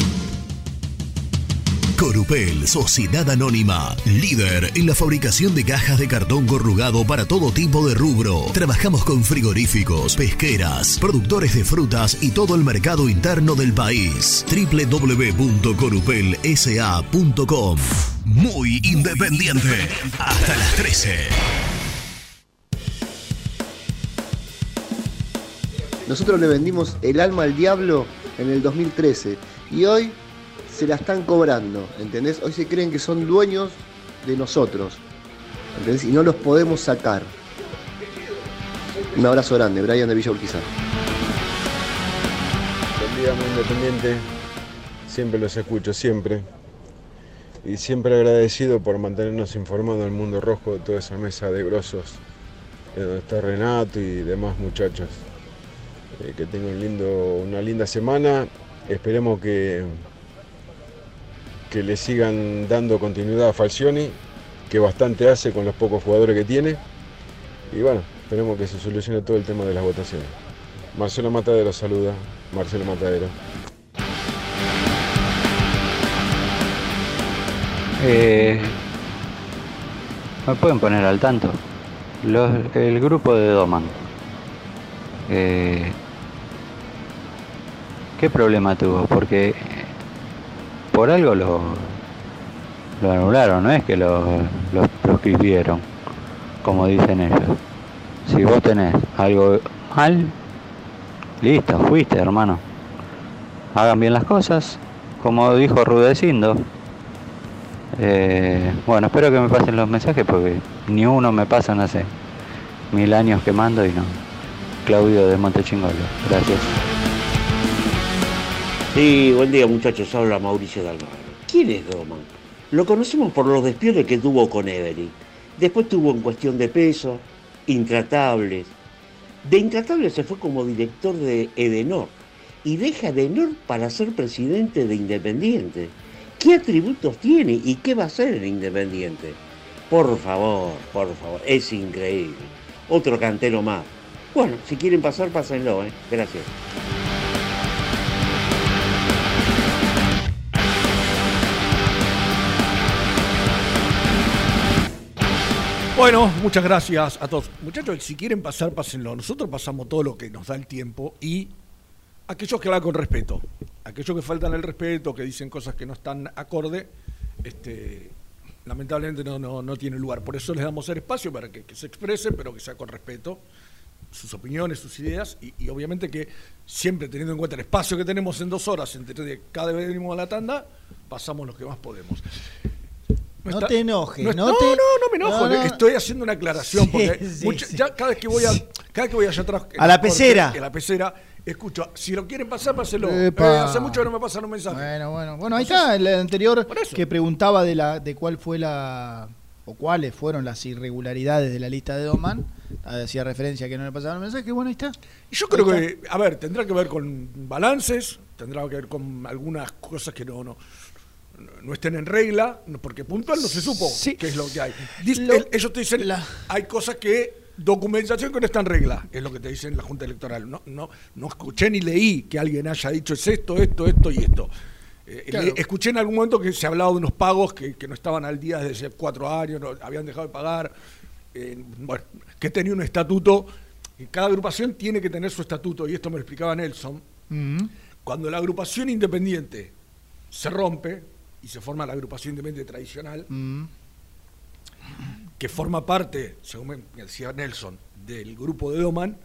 Corupel, Sociedad Anónima, líder en la fabricación de cajas de cartón corrugado para todo tipo de rubro. Trabajamos con frigoríficos, pesqueras, productores de frutas y todo el mercado interno del país. www.corupelsa.com Muy independiente. Hasta las 13. Nosotros le vendimos el alma al diablo en el 2013 y hoy se la están cobrando, ¿entendés? Hoy se creen que son dueños de nosotros, ¿entendés? Y no los podemos sacar. Un abrazo grande, Brian de Villa Urquiza. Buen día, muy independiente. Siempre los escucho, siempre. Y siempre agradecido por mantenernos informados del mundo rojo de toda esa mesa de grosos, de donde está Renato y demás muchachos. Eh, que tengan lindo, una linda semana. Esperemos que, que le sigan dando continuidad a Falcioni, que bastante hace con los pocos jugadores que tiene. Y bueno, esperemos que se solucione todo el tema de las votaciones. Marcelo Matadero saluda. Marcelo Matadero. Eh, ¿Me pueden poner al tanto? El grupo de Doman. Eh, ¿Qué problema tuvo? Porque por algo lo, lo anularon, no es que lo, lo proscribieron, como dicen ellos. Si vos tenés algo mal, listo, fuiste, hermano. Hagan bien las cosas, como dijo Rudecindo. Eh, bueno, espero que me pasen los mensajes porque ni uno me pasan hace mil años que mando y no. Claudio de Montechingolo, gracias. Sí, buen día muchachos, habla Mauricio Dalmar. ¿Quién es Doman? Lo conocemos por los despiones que tuvo con Every. Después tuvo en cuestión de peso, Intratables. De Intratables se fue como director de Edenor y deja Edenor para ser presidente de Independiente. ¿Qué atributos tiene y qué va a hacer en Independiente? Por favor, por favor, es increíble. Otro cantero más. Bueno, si quieren pasar, pásenlo, ¿eh? Gracias. Bueno, muchas gracias a todos. Muchachos, si quieren pasar, pásenlo. Nosotros pasamos todo lo que nos da el tiempo y aquellos que hablan con respeto, aquellos que faltan el respeto, que dicen cosas que no están acorde, este, lamentablemente no, no, no tiene lugar. Por eso les damos el espacio para que, se expresen, pero que sea con respeto sus opiniones, sus ideas y obviamente que siempre teniendo en cuenta el espacio que tenemos en dos horas entre cada vez que venimos a la tanda, pasamos lo que más podemos. No está- te enojes, no, no no, te- no, no me enojo, no, no. estoy haciendo una aclaración Sí, porque sí, mucha- sí. ya cada vez que voy a cada vez que voy allá atrás A la corte, pecera. en la pecera escucho, si lo quieren pasar, pásenlo. Eh, hace mucho que no me pasan un mensaje. Bueno, bueno, bueno, ahí está el anterior que preguntaba de la de cuál fue la o cuáles fueron las irregularidades de la lista de Doman. Hacía referencia a que no le pasaban los mensajes, bueno, ahí está. Y yo creo que, a ver, tendrá que ver con balances, tendrá que ver con algunas cosas que no, no, no estén en regla, porque puntual no se supo qué es lo que hay. El- ellos te dicen, hay cosas que, documentación que no está en regla, es lo que te dicen la Junta Electoral. No, no, no escuché ni leí que alguien haya dicho es esto, esto, esto y esto. Eh, Claro. le- escuché en algún momento que se hablaba de unos pagos que, que no estaban al día desde hace cuatro años, no, habían dejado de pagar. eh, bueno, que tenía un estatuto. Cada agrupación tiene que tener su estatuto, y esto me lo explicaba Nelson. Cuando la agrupación independiente se rompe y se forma la agrupación independiente tradicional, que forma parte, según me decía Nelson, del grupo de Doman,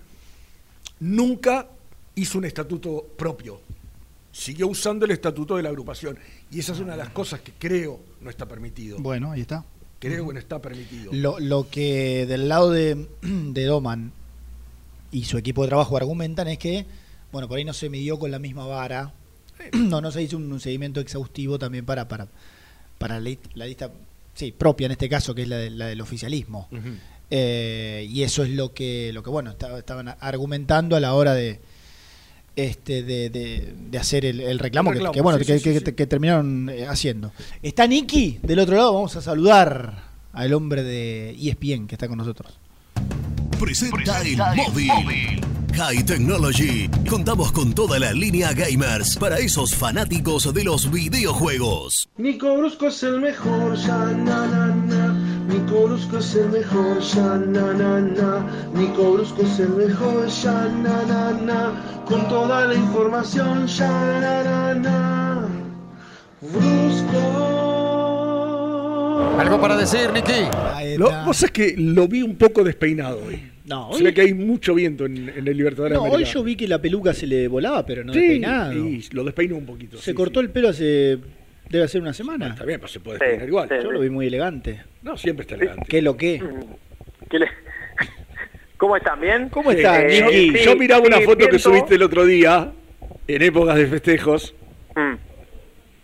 nunca hizo un estatuto propio. Siguió usando el estatuto de la agrupación. Y esa es una de las cosas que creo no está permitido. Bueno, ahí está. Creo que no está permitido. Lo, lo que del lado de, de Doman y su equipo de trabajo argumentan es que, bueno, por ahí no se midió con la misma vara, no, no se hizo un, un seguimiento exhaustivo también para, para, para la, li- la lista sí, propia en este caso, que es la, de- la del oficialismo. Eh, y eso es lo que, lo que bueno, estaba- estaban argumentando a la hora de este de, de- de hacer el, el reclamo, El que- reclamo, que, bueno sí, que, sí, que- sí, sí. que terminaron eh, haciendo. Está Nicky del otro lado, vamos a saludar al hombre de ESPN que está con nosotros. Presenta el móvil. High Technology. Contamos con toda la línea gamers para esos fanáticos de los videojuegos. Nico Brusco es el mejor, ya na na na. Nico Brusco es el mejor, ya na na na. Nico Brusco es el mejor, ya na na na. Con toda la información, ya na na na. Brusco. ¿Algo para decir, Nicky? Lo, vos sabés que lo vi un poco despeinado hoy. No, Se hoy- ve que hay mucho viento en, en el Libertadores No, de hoy yo vi que la peluca se le volaba, pero no Sí, despeinado. y lo despeinó un poquito. Se sí, cortó el pelo hace. debe hacer una semana. Está bien, pero se puede despeinar igual. Yo lo vi muy elegante. No, siempre está elegante. ¿Qué lo que? ¿Qué le- ¿Cómo están? ¿Bien? ¿Cómo Sí, está, yo, Nicky? yo miraba una sí, foto que subiste el otro día, en épocas de festejos, Mm,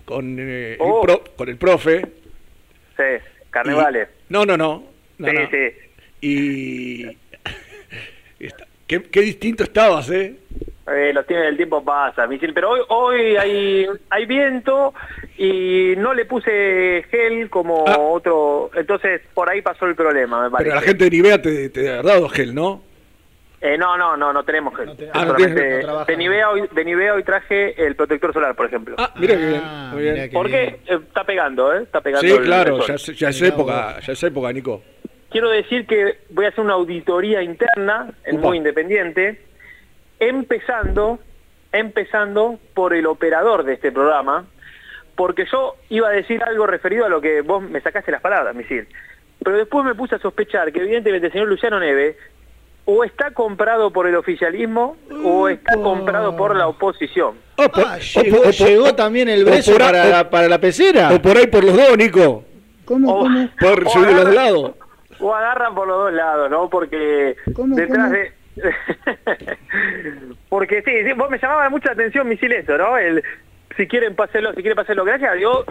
con, eh, Oh. el, pro- con el profe. Sí, carnavales. No, no, no. no, sí, no. sí. Y. Qué, qué distinto estabas, ¿eh? Eh, los tiempos del tiempo pasa. Pero hoy, hoy hay, hay viento y no le puse gel como otro. Entonces por ahí pasó el problema, me parece. Pero la gente de Nivea te, te ha dado gel, ¿no? Eh, no, no, no, no tenemos gel. Ah, no tenés- no trabajan. de, Nivea hoy, de Nivea hoy traje el protector solar, por ejemplo. Ah, mira qué bien. Muy bien. Porque eh, está pegando, ¿eh? Está pegando. Sí, el- claro, ya, es- ya es época, ya es época, Nico. quiero decir que voy a hacer una auditoría interna en. Muy Independiente, empezando, empezando por el operador de este programa, porque yo iba a decir algo referido a lo que vos me sacaste las palabras, Misil. Pero después me puse a sospechar que evidentemente el señor Luciano Neve o está comprado por el oficialismo o está comprado por la oposición. Ah, llegó, llegó también el beso por para, la, para la pecera. O por ahí por los dos, Nico. ¿Cómo, O- cómo? Por recibir de los dos lados. O agarran por los dos lados, ¿no? Porque ¿Cómo, detrás cómo? de... Porque sí, sí, vos me llamaba mucha atención, Misil, eso, ¿no? El, si quieren, pásenlo, si quieren, pásenlo. Gracias a Dios,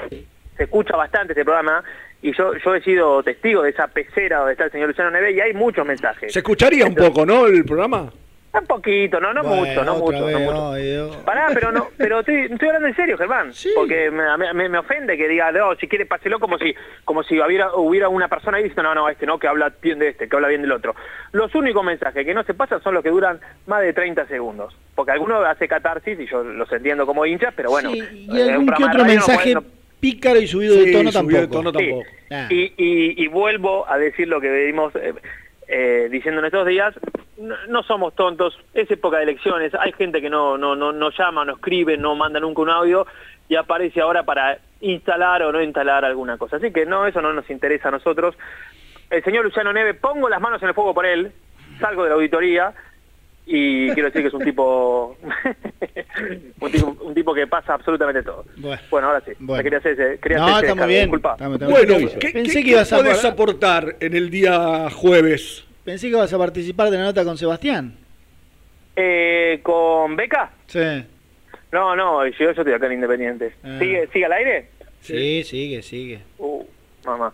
se escucha bastante este programa y yo yo he sido testigo de esa pecera donde está el señor Luciano Neves y hay muchos mensajes. Se escucharía un poco, ¿no? El programa. Un poquito, no, no Bueno, mucho, no mucho, no mucho. Pará, pero no, pero estoy, estoy hablando en serio, Germán, porque me, me- me ofende que diga, no, si quiere páselo como si, como si hubiera, hubiera una persona ahí diciendo, no, no, este no, que habla bien de este, que habla bien del otro. Los únicos mensajes que no se pasan son los que duran más de 30 segundos, porque alguno hace catarsis y yo los entiendo como hinchas, pero bueno. y algún que otro mensaje no- pícaro y subido de tono subido de tampoco. tono tampoco. Ah. y, y, y vuelvo a decir lo que venimos eh, eh, diciendo en estos días, no, no somos tontos, es época de elecciones, hay gente que no, no, no, no llama, no escribe, no manda nunca un audio y aparece ahora para instalar o no instalar alguna cosa. Así que no, eso no nos interesa a nosotros. El señor Luciano Neve, pongo las manos en el fuego por él, salgo de la auditoría y quiero decir que es un tipo un tipo, un tipo que pasa absolutamente todo. Bueno, ahora sí, Bueno. me quería hacer ese, quería No, hacer descargo, bien. disculpa. Bueno, Pensé ¿qué, Pensé qué- que ibas qué a podés aportar en el día jueves? Pensé que ibas a participar de la nota con Sebastián. Eh, ¿Con Beca? Sí. No, no, yo, yo estoy acá en Independiente. Ah. ¿Sigue, ¿Sigue al aire? Sí, sigue, sigue. Uh, mamá.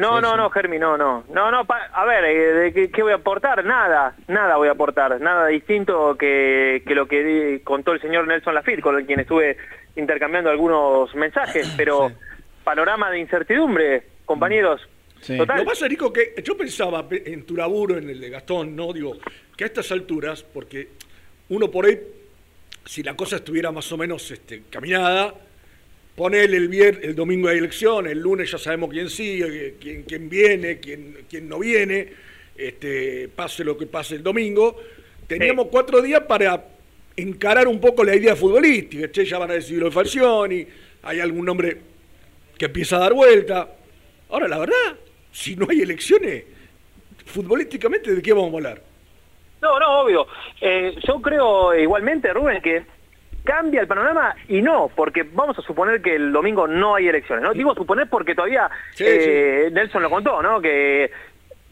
No, Sí, no, sí. no, Germi, no, no. No, no, pa- a ver, eh, ¿de qué, qué voy a aportar? Nada, nada voy a aportar. Nada distinto que, que lo que di- contó el señor Nelson Lafitte, con el quien estuve intercambiando algunos mensajes. Pero panorama de incertidumbre, compañeros. Total. Lo que pasa, Nico, que yo pensaba pe- en tu laburo, en el de Gastón, ¿no? Digo, que a estas alturas, porque uno por ahí, si la cosa estuviera más o menos este, caminada, ponele el vier, el domingo hay elección, el lunes ya sabemos quién sigue, quién, quién viene, quién, quién no viene, este, pase lo que pase el domingo. Teníamos cuatro días para encarar un poco la idea futbolística. Che, ya van a decir lo de Falcioni, hay algún nombre que empieza a dar vuelta. Ahora, la verdad, si no hay elecciones, futbolísticamente, ¿de qué vamos a hablar? No, no, obvio. Eh, yo creo igualmente, Rubén, que cambia el panorama y no, porque vamos a suponer que el domingo no hay elecciones, ¿no? Digo suponer porque todavía Sí, eh, Nelson lo contó, ¿no? Que,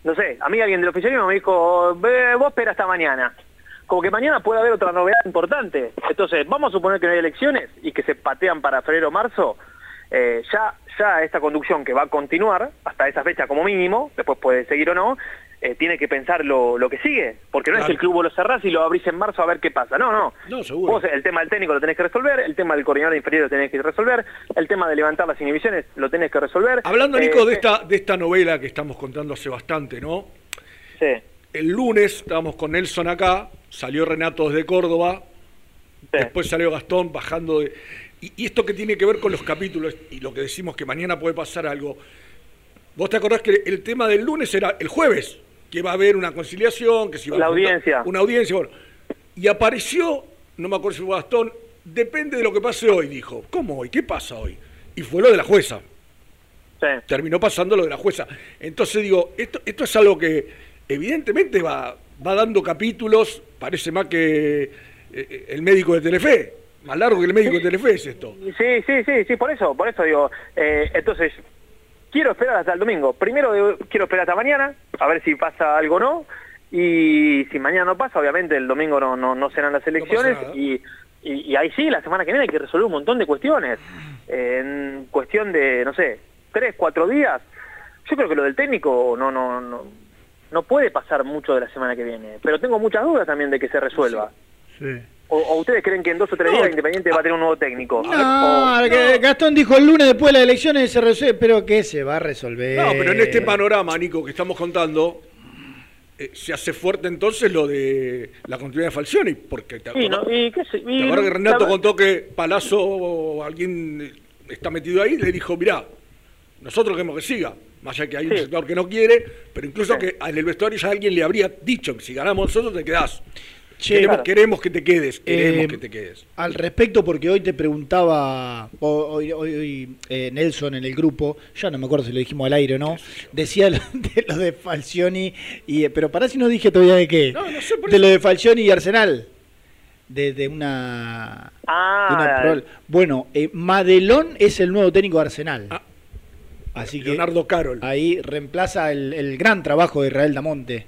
no sé, a mí alguien del oficialismo me dijo, "Ve, vos espera hasta mañana. Como que mañana puede haber otra novedad importante. Entonces, vamos a suponer que no hay elecciones y que se patean para febrero o marzo. Eh, ya, ya esta conducción que va a continuar hasta esa fecha como mínimo, después puede seguir o no, eh, tiene que pensar lo, lo que sigue, porque no es que el club vos lo cerrás y lo abrís en marzo a ver qué pasa. No, no. No, seguro. Vos el tema del técnico lo tenés que resolver, el tema del coordinador inferior lo tenés que resolver, el tema de levantar las inhibiciones lo tenés que resolver. Hablando, Eh, Nico, de eh, esta, de esta novela que estamos contando hace bastante, ¿no? Sí. El lunes estábamos con Nelson acá, salió Renato desde Córdoba, después salió Gastón bajando de... Y, y esto que tiene que ver con los capítulos y lo que decimos que mañana puede pasar algo. ¿Vos te acordás que el tema del lunes era el jueves? Que va a haber una conciliación, que se iba a La juntar- audiencia. Una audiencia, bueno. Y apareció, no me acuerdo si fue Gastón, depende de lo que pase hoy, dijo. ¿Cómo hoy? ¿Qué pasa hoy? Y fue lo de la jueza. Terminó pasando lo de la jueza. Entonces digo, esto, esto es algo que evidentemente va, va dando capítulos, parece más que eh, el médico de Telefe, más largo que el médico de Telefe es esto. Sí, sí, sí, sí, por eso, por eso digo. eh, entonces, quiero esperar hasta el domingo. Primero eh, quiero esperar hasta mañana, a ver si pasa algo o no. Y si mañana no pasa, obviamente el domingo no, no, no serán las elecciones. y, y, y ahí sí, la semana que viene hay que resolver un montón de cuestiones. Eh, en cuestión de, no sé, tres, cuatro días. Yo creo que lo del técnico no, no, no, no puede pasar mucho de la semana que viene. Pero tengo muchas dudas también de que se resuelva. O, o ustedes creen que en dos o tres días Independiente va a tener un nuevo técnico? No, O- Gastón dijo el lunes después de las elecciones se resuelve, pero que se va a resolver. No, pero en este panorama, Nico, que estamos contando, eh, se hace fuerte entonces lo de la continuidad de Falcioni, porque te Sí, acordás, ¿no? Y qué sé, y ¿te acordás que no- Renato la- contó que Palazzo o alguien está metido ahí, le dijo, mirá, nosotros queremos que siga, más allá que hay un Sí. sector que no quiere, pero incluso Sí. que en el vestuario ya alguien le habría dicho que si ganamos nosotros te quedás. Che, queremos, claro. queremos que te quedes, queremos Eh, que te quedes. Al respecto, porque hoy te preguntaba, hoy, hoy- hoy, eh, Nelson en el grupo, ya no me acuerdo si lo dijimos al aire o no, decía lo de lo de Falcioni, y, eh, pero pará si no dije todavía de qué. de lo de Falcioni y Arsenal. De, de una. Ah, de una prol- bueno, eh, Madelón es el nuevo técnico de Arsenal. Así que Leonardo Carol. ahí reemplaza el, el gran trabajo de Israel Damonte.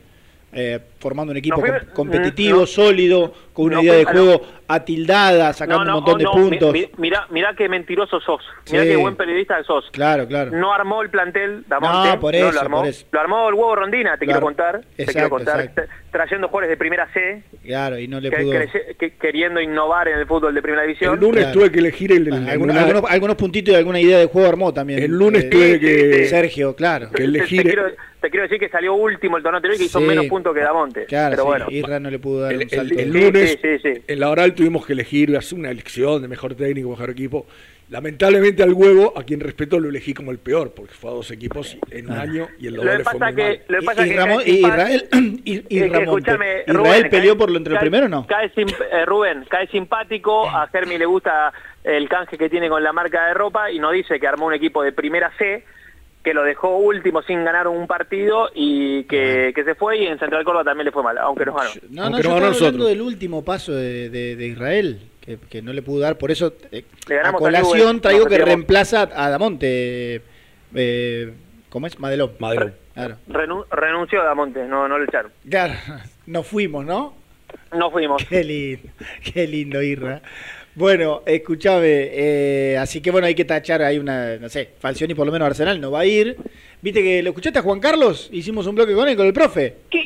Formando un equipo No, com- fue- competitivo, no. sólido, con una No, idea de juego atildada, sacando No, no, un montón oh, de no, puntos. mi- mi- Mirá, mirá qué mentiroso sos. Mirá Sí. qué buen periodista que sos. Claro, claro. No armó el plantel Damonte. No, por eso, lo armó. por eso. Lo armó el huevo Rondina, te quiero ar- contar. te Exacto, quiero contar. exacto. Trayendo jugadores de primera C, Claro, y no le pudo. que- que- queriendo innovar en el fútbol de primera división. El lunes Claro. tuve que elegir el, el- Algunos, una- algunos, algunos puntitos y alguna idea de juego armó también. El lunes Eh, tuve que- Sergio, claro. que Te, elegir te quiero, te quiero decir que salió último el torneo anterior y que hizo menos puntos que Damonte. Claro, pero sí, bueno. Isra no le pudo dar el, un salto. el lunes sí, sí, sí. en la oral tuvimos que elegir hacer una elección de mejor técnico, mejor equipo. Lamentablemente al huevo, a quien respeto, lo elegí como el peor, porque fue a dos equipos en un Ah. año y el doble fue muy que, mal. lo que pasa y, Ramón- y pan- Israel, y, Ramón, ¿Israel Rubén, peleó cae- por lo entre el cae- primero o no? Cae sim- eh, Rubén, cae simpático, a Germi le gusta el canje que tiene con la marca de ropa y nos dice que armó un equipo de primera C, que lo dejó último sin ganar un partido y que, que se fue y en Central Córdoba también le fue mal, aunque nos ganó. No, no, Aunque yo no estaba ganó hablando nosotros. del último paso de, de- de Israel, que, que no le pudo dar, por eso eh, a a colación Newell's, traigo nos que reemplaza a Damonte. Eh, ¿Cómo es? Madelón. Madelón. Claro. Renu- renunció Damonte, no, no lo echaron. Claro, nos fuimos, ¿no? No fuimos. Qué lindo, qué lindo, Irra. Bueno, escúchame, eh, así que bueno, hay que tachar, hay una, no sé, Falcioni por lo menos Arsenal no va a ir. ¿Viste que lo escuchaste a Juan Carlos? Hicimos un bloque con él, con el profe. ¿Qué?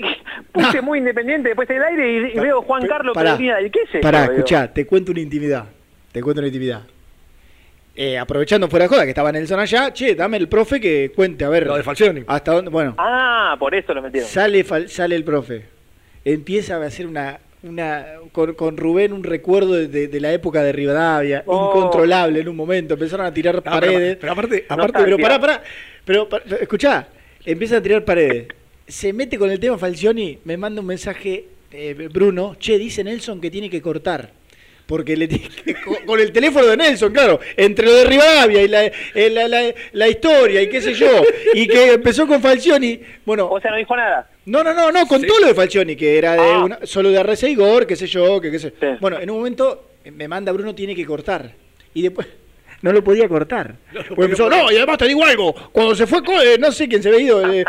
Puse muy independiente después del aire y, y veo Juan Carlos Peregrina del Quese. Pará, escuchá, te cuento una intimidad. Te cuento una intimidad. Eh, aprovechando fuera de joda que estaba Nelson allá, che, dame el profe que cuente, a ver. Lo de Falcioni. Hasta dónde, bueno, Ah, por eso lo metieron. sale, fal- sale el profe. Empieza a hacer una, una con, con Rubén un recuerdo de, de- de la época de Rivadavia, Oh. incontrolable en un momento, empezaron a tirar No, paredes. pero aparte- No, aparte- pero pará, pará. Pero, escuchá, empieza a tirar paredes. Se mete con el tema Falcioni, me manda un mensaje eh, Bruno, che, dice Nelson que tiene que cortar. Porque le con, con el teléfono de Nelson, claro, entre lo de Rivadavia y la, eh, la, la- la historia y qué sé yo, y que empezó con Falcioni, bueno, O sea, no dijo nada. no, no, no, no, contó lo de Falcioni, que era de Ah. una- solo de Arreza y Gor, qué sé yo, que qué sé. Sí. Bueno, en un momento eh, me manda Bruno, tiene que cortar. Y después no lo podía cortar. Porque empezó, no, y además te digo algo, cuando se fue, eh, no sé quién se había ido, eh,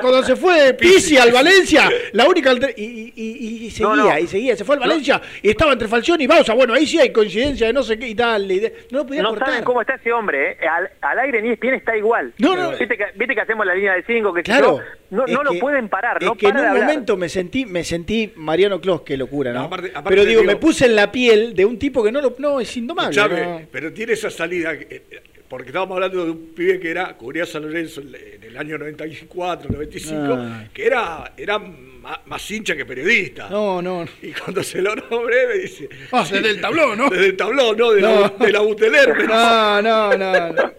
cuando se fue Pizzi al Valencia, la única alter- y, y- y- y seguía, No, no. y seguía, se fue al Valencia, y estaba entre Falcioni y Bausa, bueno, ahí sí hay coincidencia de no sé qué y tal, y de- no lo podía No cortar. saben cómo está ese hombre, ¿eh? Al, al aire ni ESPN está igual. No, no. ¿Viste que, viste que hacemos la línea de 5? Que Claro. No, no lo pueden parar, es no que en un hablar. momento me sentí, me sentí Mariano Clos, qué locura, ¿no? No, aparte- aparte pero digo, digo- me puse en la piel de un tipo que no lo, no es indomable. ¿no? pero tiene esa salida, eh, eh, porque estábamos hablando de un pibe que era, cubría San Lorenzo en el año 94, 95, Ah. que era, era más, hincha que periodista. No, no. Y cuando se lo nombré me dice... Ah, desde el tablón, ¿no? Desde el tablón, ¿no? De, No. La, de la Buteler. me dice. No, no, no. no.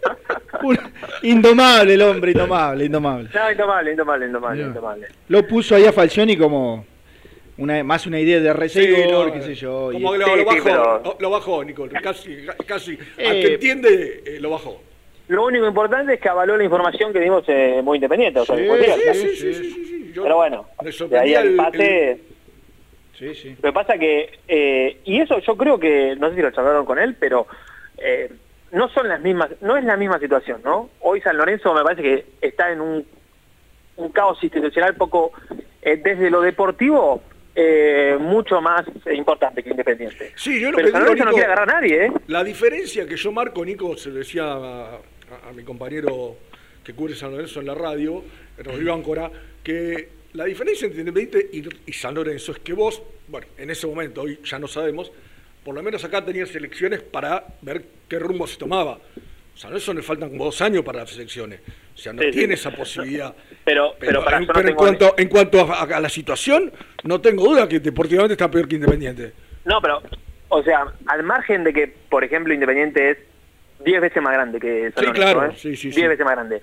Un- indomable el hombre, indomable, indomable. No, indomable, indomable, indomable, indomable. Lo puso ahí a Falcioni como una, más una idea de Sí, recibidor, no, qué sé yo. Como lo, Sí, lo sí, bajó, pero- lo, bajó, Nicole. Casi, casi. Al Eh, que entiende, eh, lo bajó. Lo único importante es que avaló la información que dimos eh, muy independiente. O sea, Sí. Sí, sí, sí, sí, sí. Yo- Pero bueno, de ahí al pase... el- Sí, sí. Lo que pasa que, eh, y eso yo creo que, no sé si lo charlaron con él, pero eh, no son las mismas, no es la misma situación, ¿no? Hoy San Lorenzo me parece que está en un, un caos institucional poco, eh, desde lo deportivo, eh, mucho más importante que Independiente. Sí, yo lo pero que San digo, no quiere agarrar a nadie, ¿eh? La diferencia que yo marco, Nico, se lo decía a, a- a mi compañero que cubre San Lorenzo en la radio, Rodrigo Áncora, que la diferencia entre Independiente y, y San Lorenzo es que vos, bueno, en ese momento, hoy ya no sabemos, por lo menos acá tenías elecciones para ver qué rumbo se tomaba. San Lorenzo le faltan como dos años para las elecciones. O sea, no Sí, sí. tiene esa posibilidad. Pero, pero, para en, no cuanto, en cuanto a, a la situación, no tengo duda que deportivamente está peor que Independiente. No, pero, o sea, al margen de que, por ejemplo, Independiente es 10 veces más grande que San Sí, Lorenzo, claro, ¿eh? sí, sí, 10 sí. veces más grande.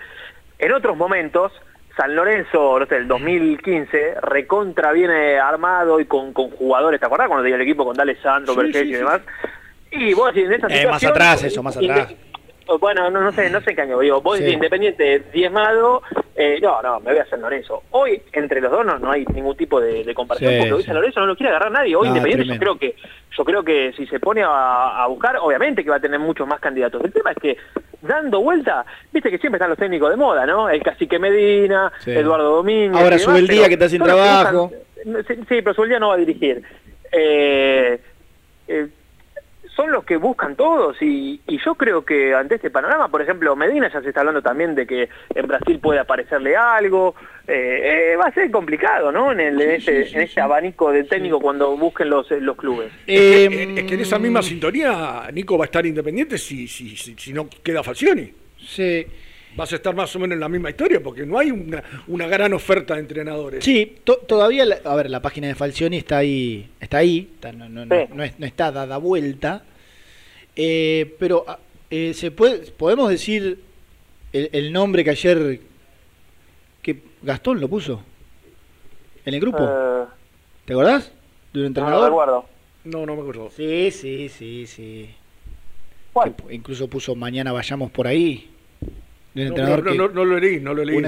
En otros momentos, San Lorenzo, no sé, el 2015, recontra viene armado y con, con jugadores, ¿te acordás cuando tenía el equipo con D'Alessandro, sí, y sí, demás? Y vos decís, en esa Eh, situación... más atrás eso, más atrás. Bueno, no, no sé, no sé qué año, digo, Sí. decís Independiente diezmado Eh, no, no, me voy a hacer Lorenzo. Hoy, entre los dos, no, no hay ningún tipo de, de comparación, Sí, porque hoy. San Lorenzo no lo quiere agarrar nadie. Hoy, No, Independiente, yo creo que yo creo que si se pone a, a buscar, obviamente que va a tener muchos más candidatos. El tema es que, dando vuelta, viste que siempre están los técnicos de moda, ¿no? El Cacique Medina, Sí. Eduardo Domínguez. Ahora sube el día que está sin trabajo. buscan- Sí, sí, pero Zubeldía no va a dirigir. Eh, eh, son los que buscan todos y, y yo creo que ante este panorama, por ejemplo, Medina ya se está hablando también de que en Brasil puede aparecerle algo, eh, eh, va a ser complicado, ¿no? En, el, en, este, en este abanico de técnico cuando busquen los, los clubes. Es que, es que en esa misma sintonía Nico va a estar independiente si, si, si, si no queda Falcioni. Sí. Vas a estar más o menos en la misma historia porque no hay una, una gran oferta de entrenadores. Sí, to- todavía, la- a ver, la página de Falcioni está ahí, está ahí, está- no, no- no- no es- no está dada vuelta, Eh, pero ah, eh, se puede, podemos decir el, el nombre que ayer que Gastón lo puso en el grupo. Eh, ¿Te acordás? De un entrenador. recuerdo. No, no me acuerdo. Sí, sí, sí, sí. ¿Cuál? Que incluso puso mañana vayamos por ahí. De un No, entrenador no, que- no, no lo leí, no lo leí.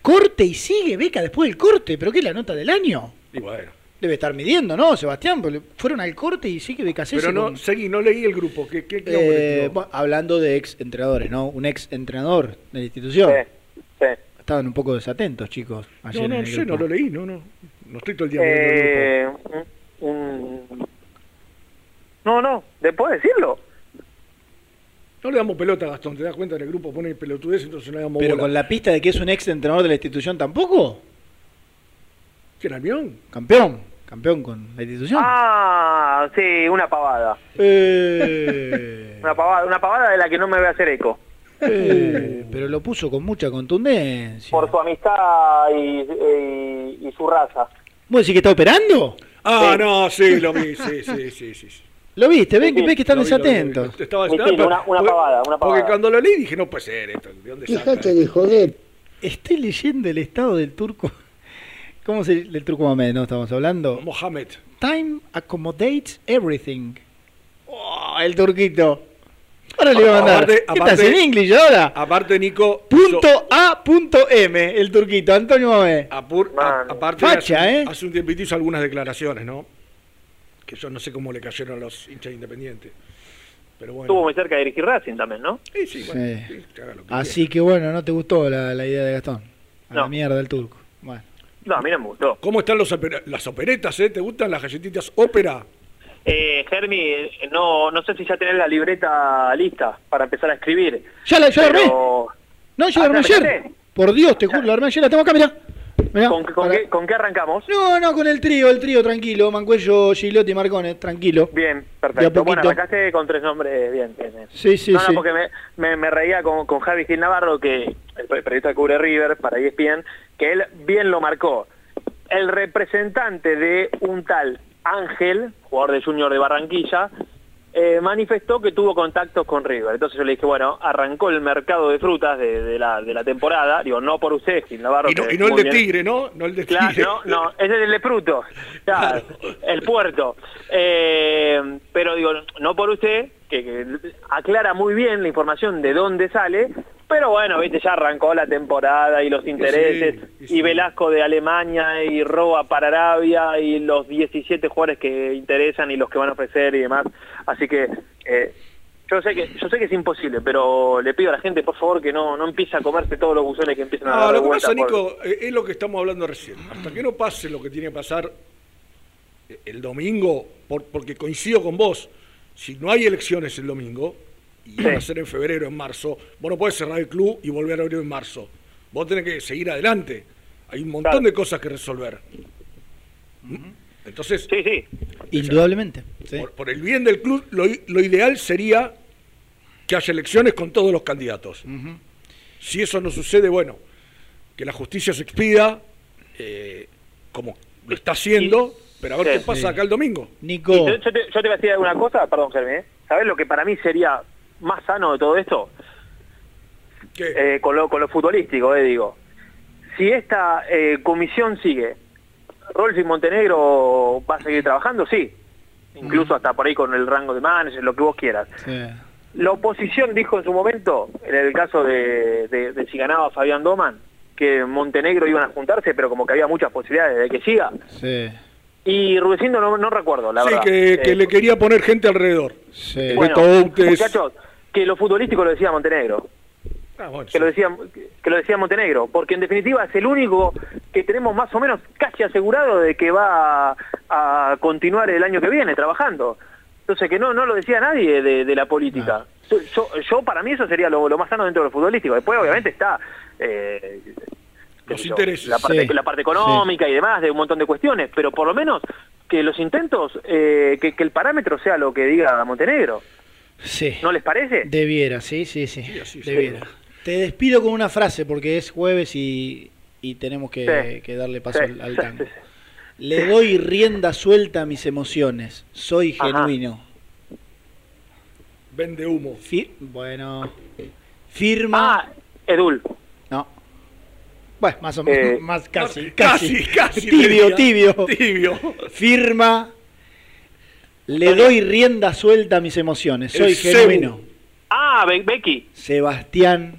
Corte y sigue, beca después del corte, pero ¿qué es la nota del año? Y bueno. Debe estar midiendo, ¿no, Sebastián? Porque fueron al corte y sigue beca Pero no, seguí, no leí el grupo. ¿Qué, qué, qué Eh, bueno, hablando de ex entrenadores, ¿no? Un ex entrenador de la institución. sí. Estaban un poco desatentos, chicos. ayer No, en no el sé, no lo leí, no, no. No estoy todo el día mirando el grupo. Eh, un- No, no, ¿de puedes decirlo? No le damos pelota a Gastón, te das cuenta en el grupo pone pelotudez, entonces no le damos Pero bola. con la pista de que es un ex entrenador de la institución tampoco. ¿Quién, Albión? Campeón. Campeón con la institución. Ah, sí, una pavada. Eh, Una pavada, una pavada de la que no me voy a hacer eco. eh, pero lo puso con mucha contundencia. Por su amistad y, y- y su raza. ¿Vos decís que está operando? Ah, no, sí, lo vi, sí, sí, sí, sí. sí. ¿Lo viste? ¿Ven, ves que están desatentos? Estaba, Sí, estaba- sí, una- una porque- pavada, una Porque pavada. cuando lo leí dije, no puede ser esto, ¿de dónde? Dejate de joder. Estoy leyendo el estado del turco. ¿Cómo se del turco Mohamed, no estamos hablando? Mohamed. Time accommodates everything. Oh, el turquito. Ahora le voy a mandar. Aparte- ¿Qué estás en inglés ahora? Aparte, Nico. Punto A punto M, el turquito, Antonio Mohamed. Apur- a- aparte, Facha, hace, ¿eh? hace un tiempito hizo algunas declaraciones, ¿no? Que yo no sé cómo le cayeron a los hinchas independientes. Pero bueno. Estuvo muy cerca de dirigir Racing también, ¿no? Sí, sí, bueno. Sí. sí, que haga lo que Así que bueno, ¿no te gustó la, la idea de Gastón? A la mierda el turco. No, a mí no me gustó. ¿Cómo están los opera- las operetas, eh? ¿Te gustan las galletitas ópera? Eh, Germi, eh, no, no sé si ya tenés la libreta lista para empezar a escribir. Ya la, ya la armé. pero- No, ya Ah, la armé ¿ya ayer. Por Dios, te juro, la armé ayer. La tengo acá, mirá. Mirá, ¿Con, qué, ¿Con qué arrancamos? No, no, con el trío, el trío, tranquilo. Mancuello, Gilotti y Marcones, tranquilo. Bien, perfecto. Bueno, arrancaste con tres nombres, bien, bien. bien. Sí, sí, no, sí. no, porque me, me, me reía con, con Javi Gil Navarro, que el periodista que cubre River para ESPN, que él bien lo marcó. El representante de un tal Ángel, jugador de Junior de Barranquilla, eh, manifestó que tuvo contactos con River. Entonces yo le dije, bueno, arrancó el mercado de frutas de, de la, de la temporada. Digo, no por usted, Gil Navarro. Y no, y no el de bien. Tigre, ¿no? No el de Claro, Tigre. no, no, ese es el de fruto, Claro, el puerto. Eh, pero digo, no por usted, que, que aclara muy bien la información de dónde sale, pero bueno, viste, ya arrancó la temporada y los intereses, y Velasco de Alemania, y Roa para Arabia, y los 17 jugadores que interesan y los que van a ofrecer y demás. Así que... eh, yo sé que yo sé que es imposible, pero le pido a la gente, por favor, que no, no empiece a comerse todos los buzones que empiezan a dar lo que pasa, por- Nico, eh, es lo que estamos hablando recién. Hasta que no pase lo que tiene que pasar eh, el domingo, por- porque coincido con vos, si no hay elecciones el domingo, y van a ser en febrero, en marzo, vos no podés cerrar el club y volver a abrir en marzo. Vos tenés que seguir adelante. Hay un montón de cosas que resolver. ¿Mm? Entonces, Indudablemente. por, por el bien del club, lo, i- lo ideal sería que haya elecciones con todos los candidatos. Si eso no sucede, bueno, que la justicia se expida, eh, como lo está haciendo, pero a ver Sí. qué pasa acá el domingo. Nico. Yo, te, yo te voy a decir una cosa, perdón, Germán, ¿eh? ¿sabes lo que para mí sería más sano de todo esto? Eh, con, lo, con lo futbolístico, eh, digo. Si esta eh, comisión sigue, Rolfi Montenegro va a seguir trabajando, sí. Incluso hasta por ahí con el rango de manager, lo que vos quieras. La oposición dijo en su momento, en el caso de, de- de si ganaba Fabián Doman, que Montenegro iban a juntarse, pero como que había muchas posibilidades de que siga. Sí. Y Rudecindo no, no recuerdo, la Sí, verdad. que, que Eh, le quería poner gente alrededor. Sí. bueno, muchachos, que lo futbolístico lo decía Montenegro. Ah, bueno, que lo decía que lo decía Montenegro, porque en definitiva es el único que tenemos más o menos casi asegurado de que va a, a continuar el año que viene trabajando. Entonces que no no lo decía nadie de, de la política. Yo, yo, yo, para mí eso sería lo, lo más sano dentro de lo futbolístico. Después obviamente está eh, Los intereses. la parte Sí. la parte económica y demás de un montón de cuestiones, pero por lo menos que los intentos eh, que, que el parámetro sea lo que diga Montenegro. Sí. ¿No les parece? Debiera, sí, sí, sí. Debiera. Te despido con una frase porque es jueves y, y tenemos que, Sí. que darle paso Sí, al, al sí, tango. sí, Le doy rienda suelta a mis emociones. Soy Ajá. genuino. Vende humo. Fi- bueno. Firma. Ah, Edul. No. Bueno, más o menos. Eh, más casi, casi, casi. casi, Tibio, tibio. Tibio. Firma. Le doy rienda suelta a mis emociones. Soy genuino. Ah, Be- Becky. Sebastián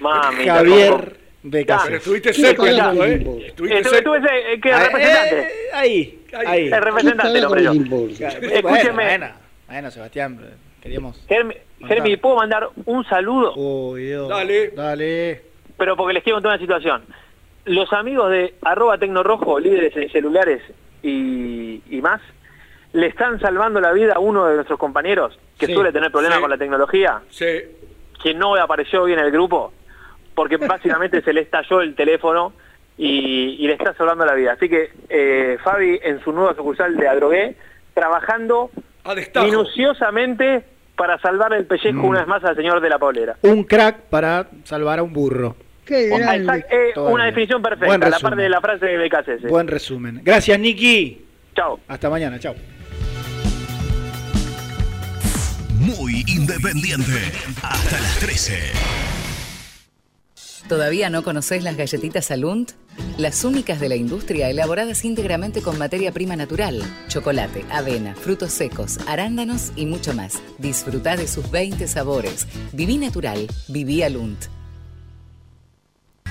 Mami, Javier. Pero estuviste cerca, Ya. Nico, ¿eh? Estuviste estuve ese- que Ah, representante. eh, ahí, ahí. El representante, el hombre yo. Escúcheme. Bueno, bueno, Sebastián, queríamos. Germi, Germi, ¿puedo mandar un saludo? Uy, Dios. Dale. Dale. Pero porque les quiero contar una situación. Los amigos de arroba tecnorrojo, líderes en celulares y, y más, le están salvando la vida a uno de nuestros compañeros que Sí, suele tener problemas sí. con la tecnología, Sí. que no apareció hoy en el grupo, porque básicamente se le estalló el teléfono y, y le está salvando la vida. Así que eh, Fabi en su nueva sucursal de Adrogué, trabajando minuciosamente para salvar el pellejo Mm. una vez más al señor de la polera. Un crack para salvar a un burro. Qué exact- eh, una bien. definición perfecta, Buen la resumen. parte de la frase de BKC. Buen resumen. Gracias, Niki. Chao. Hasta mañana, chao. Independiente. Hasta las 13. ¿Todavía no conoces las galletitas Alunt? Las únicas de la industria elaboradas íntegramente con materia prima natural, chocolate, avena, frutos secos, arándanos y mucho más. Disfruta de sus 20 sabores. Viví natural, viví Alunt.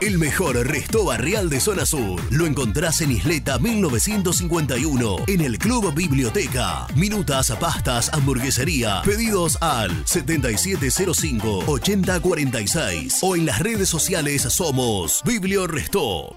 El mejor resto barrial de zona sur. Lo encontrás en Isleta 1951, en el Club Biblioteca. Minutas, pastas, hamburguesería. Pedidos al 7705-8046 o en las redes sociales somos Biblio Restó.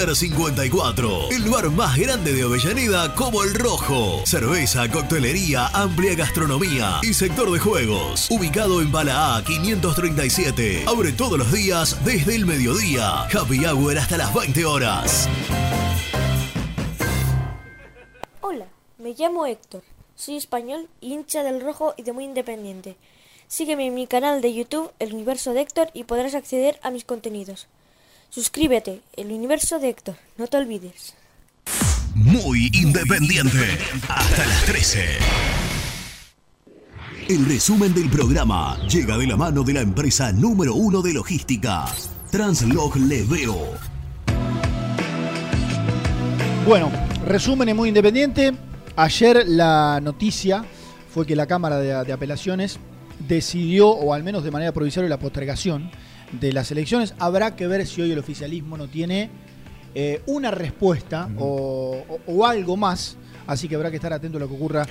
Pier 54, el bar más grande de Avellaneda como El Rojo. Cerveza, coctelería, amplia gastronomía y sector de juegos. Ubicado en Bala A 537. Abre todos los días desde el mediodía. Happy Hour hasta las 20 horas. Hola, me llamo Héctor. Soy español, hincha del rojo y de muy independiente. Sígueme en mi canal de YouTube, El Universo de Héctor, y podrás acceder a mis contenidos. Suscríbete, El Universo de Héctor, no te olvides. Muy independiente. Hasta las 13. El resumen del programa llega de la mano de la empresa número uno de logística, Translog Leveo. Bueno, resumen es muy independiente. Ayer la noticia fue que la Cámara de, de Apelaciones decidió, o al menos de manera provisoria, la postergación de las elecciones. Habrá que ver si hoy el oficialismo no tiene eh, una respuesta o, o- o algo más. Así que habrá que estar atento a lo que ocurra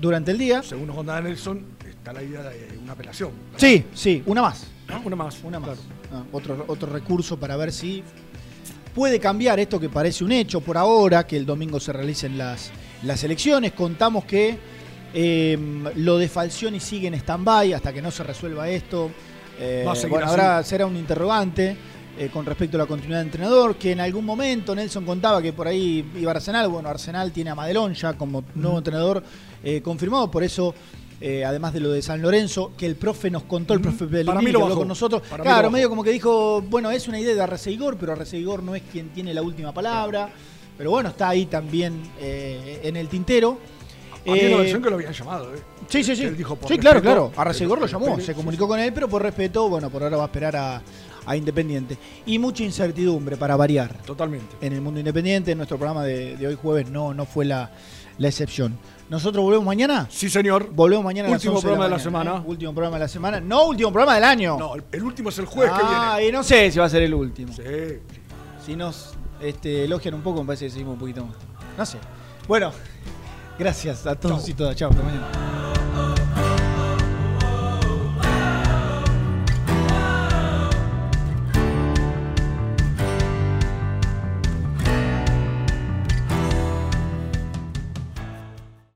durante el día. Según nos contaba Nelson, está la idea de una apelación. Sí, sí, una más. ¿no? Una más. Una más. claro. Ah, otro, otro recurso para ver si puede cambiar esto que parece un hecho por ahora, que el domingo se realicen las, las elecciones. Contamos que eh, lo de Falcioni sigue en stand-by hasta que no se resuelva esto. Eh, Va a seguir bueno, así. habrá, será un interrogante eh, con respecto a la continuidad de entrenador, que en algún momento Nelson contaba que por ahí iba Arsenal. Bueno, Arsenal tiene a Madelón ya como nuevo entrenador eh, confirmado, por eso... eh, además de lo de San Lorenzo, que el profe nos contó, el profe Pellegrini, Para mí lo que habló con nosotros. Para claro, medio como que dijo, bueno, es una idea de Arreceigor, pero Arreceigor no es quien tiene la última palabra. Pero bueno, está ahí también eh, en el tintero. Había una Eh, versión que lo habían llamado, ¿eh? Sí, sí, sí. Él dijo, por sí, claro, respeto, claro. Arreceigor lo pero- llamó, se comunicó con él, pero por respeto, bueno, por ahora va a esperar a, a Independiente. Y mucha incertidumbre para variar. Totalmente. En el mundo independiente, nuestro programa de, de hoy jueves no, no fue la, la excepción. ¿Nosotros volvemos mañana? Sí, señor. Volvemos mañana a las Último 11 programa de la mañana, semana. ¿eh? Último programa de la semana. No, último programa del año. No, el, el último es el jueves que ah, viene. y no sé si va a ser el último. Sí. Si nos este, elogian un poco, me parece que seguimos un poquito más. No sé. Bueno, Gracias a todos Chau. y todas. Chao, hasta mañana.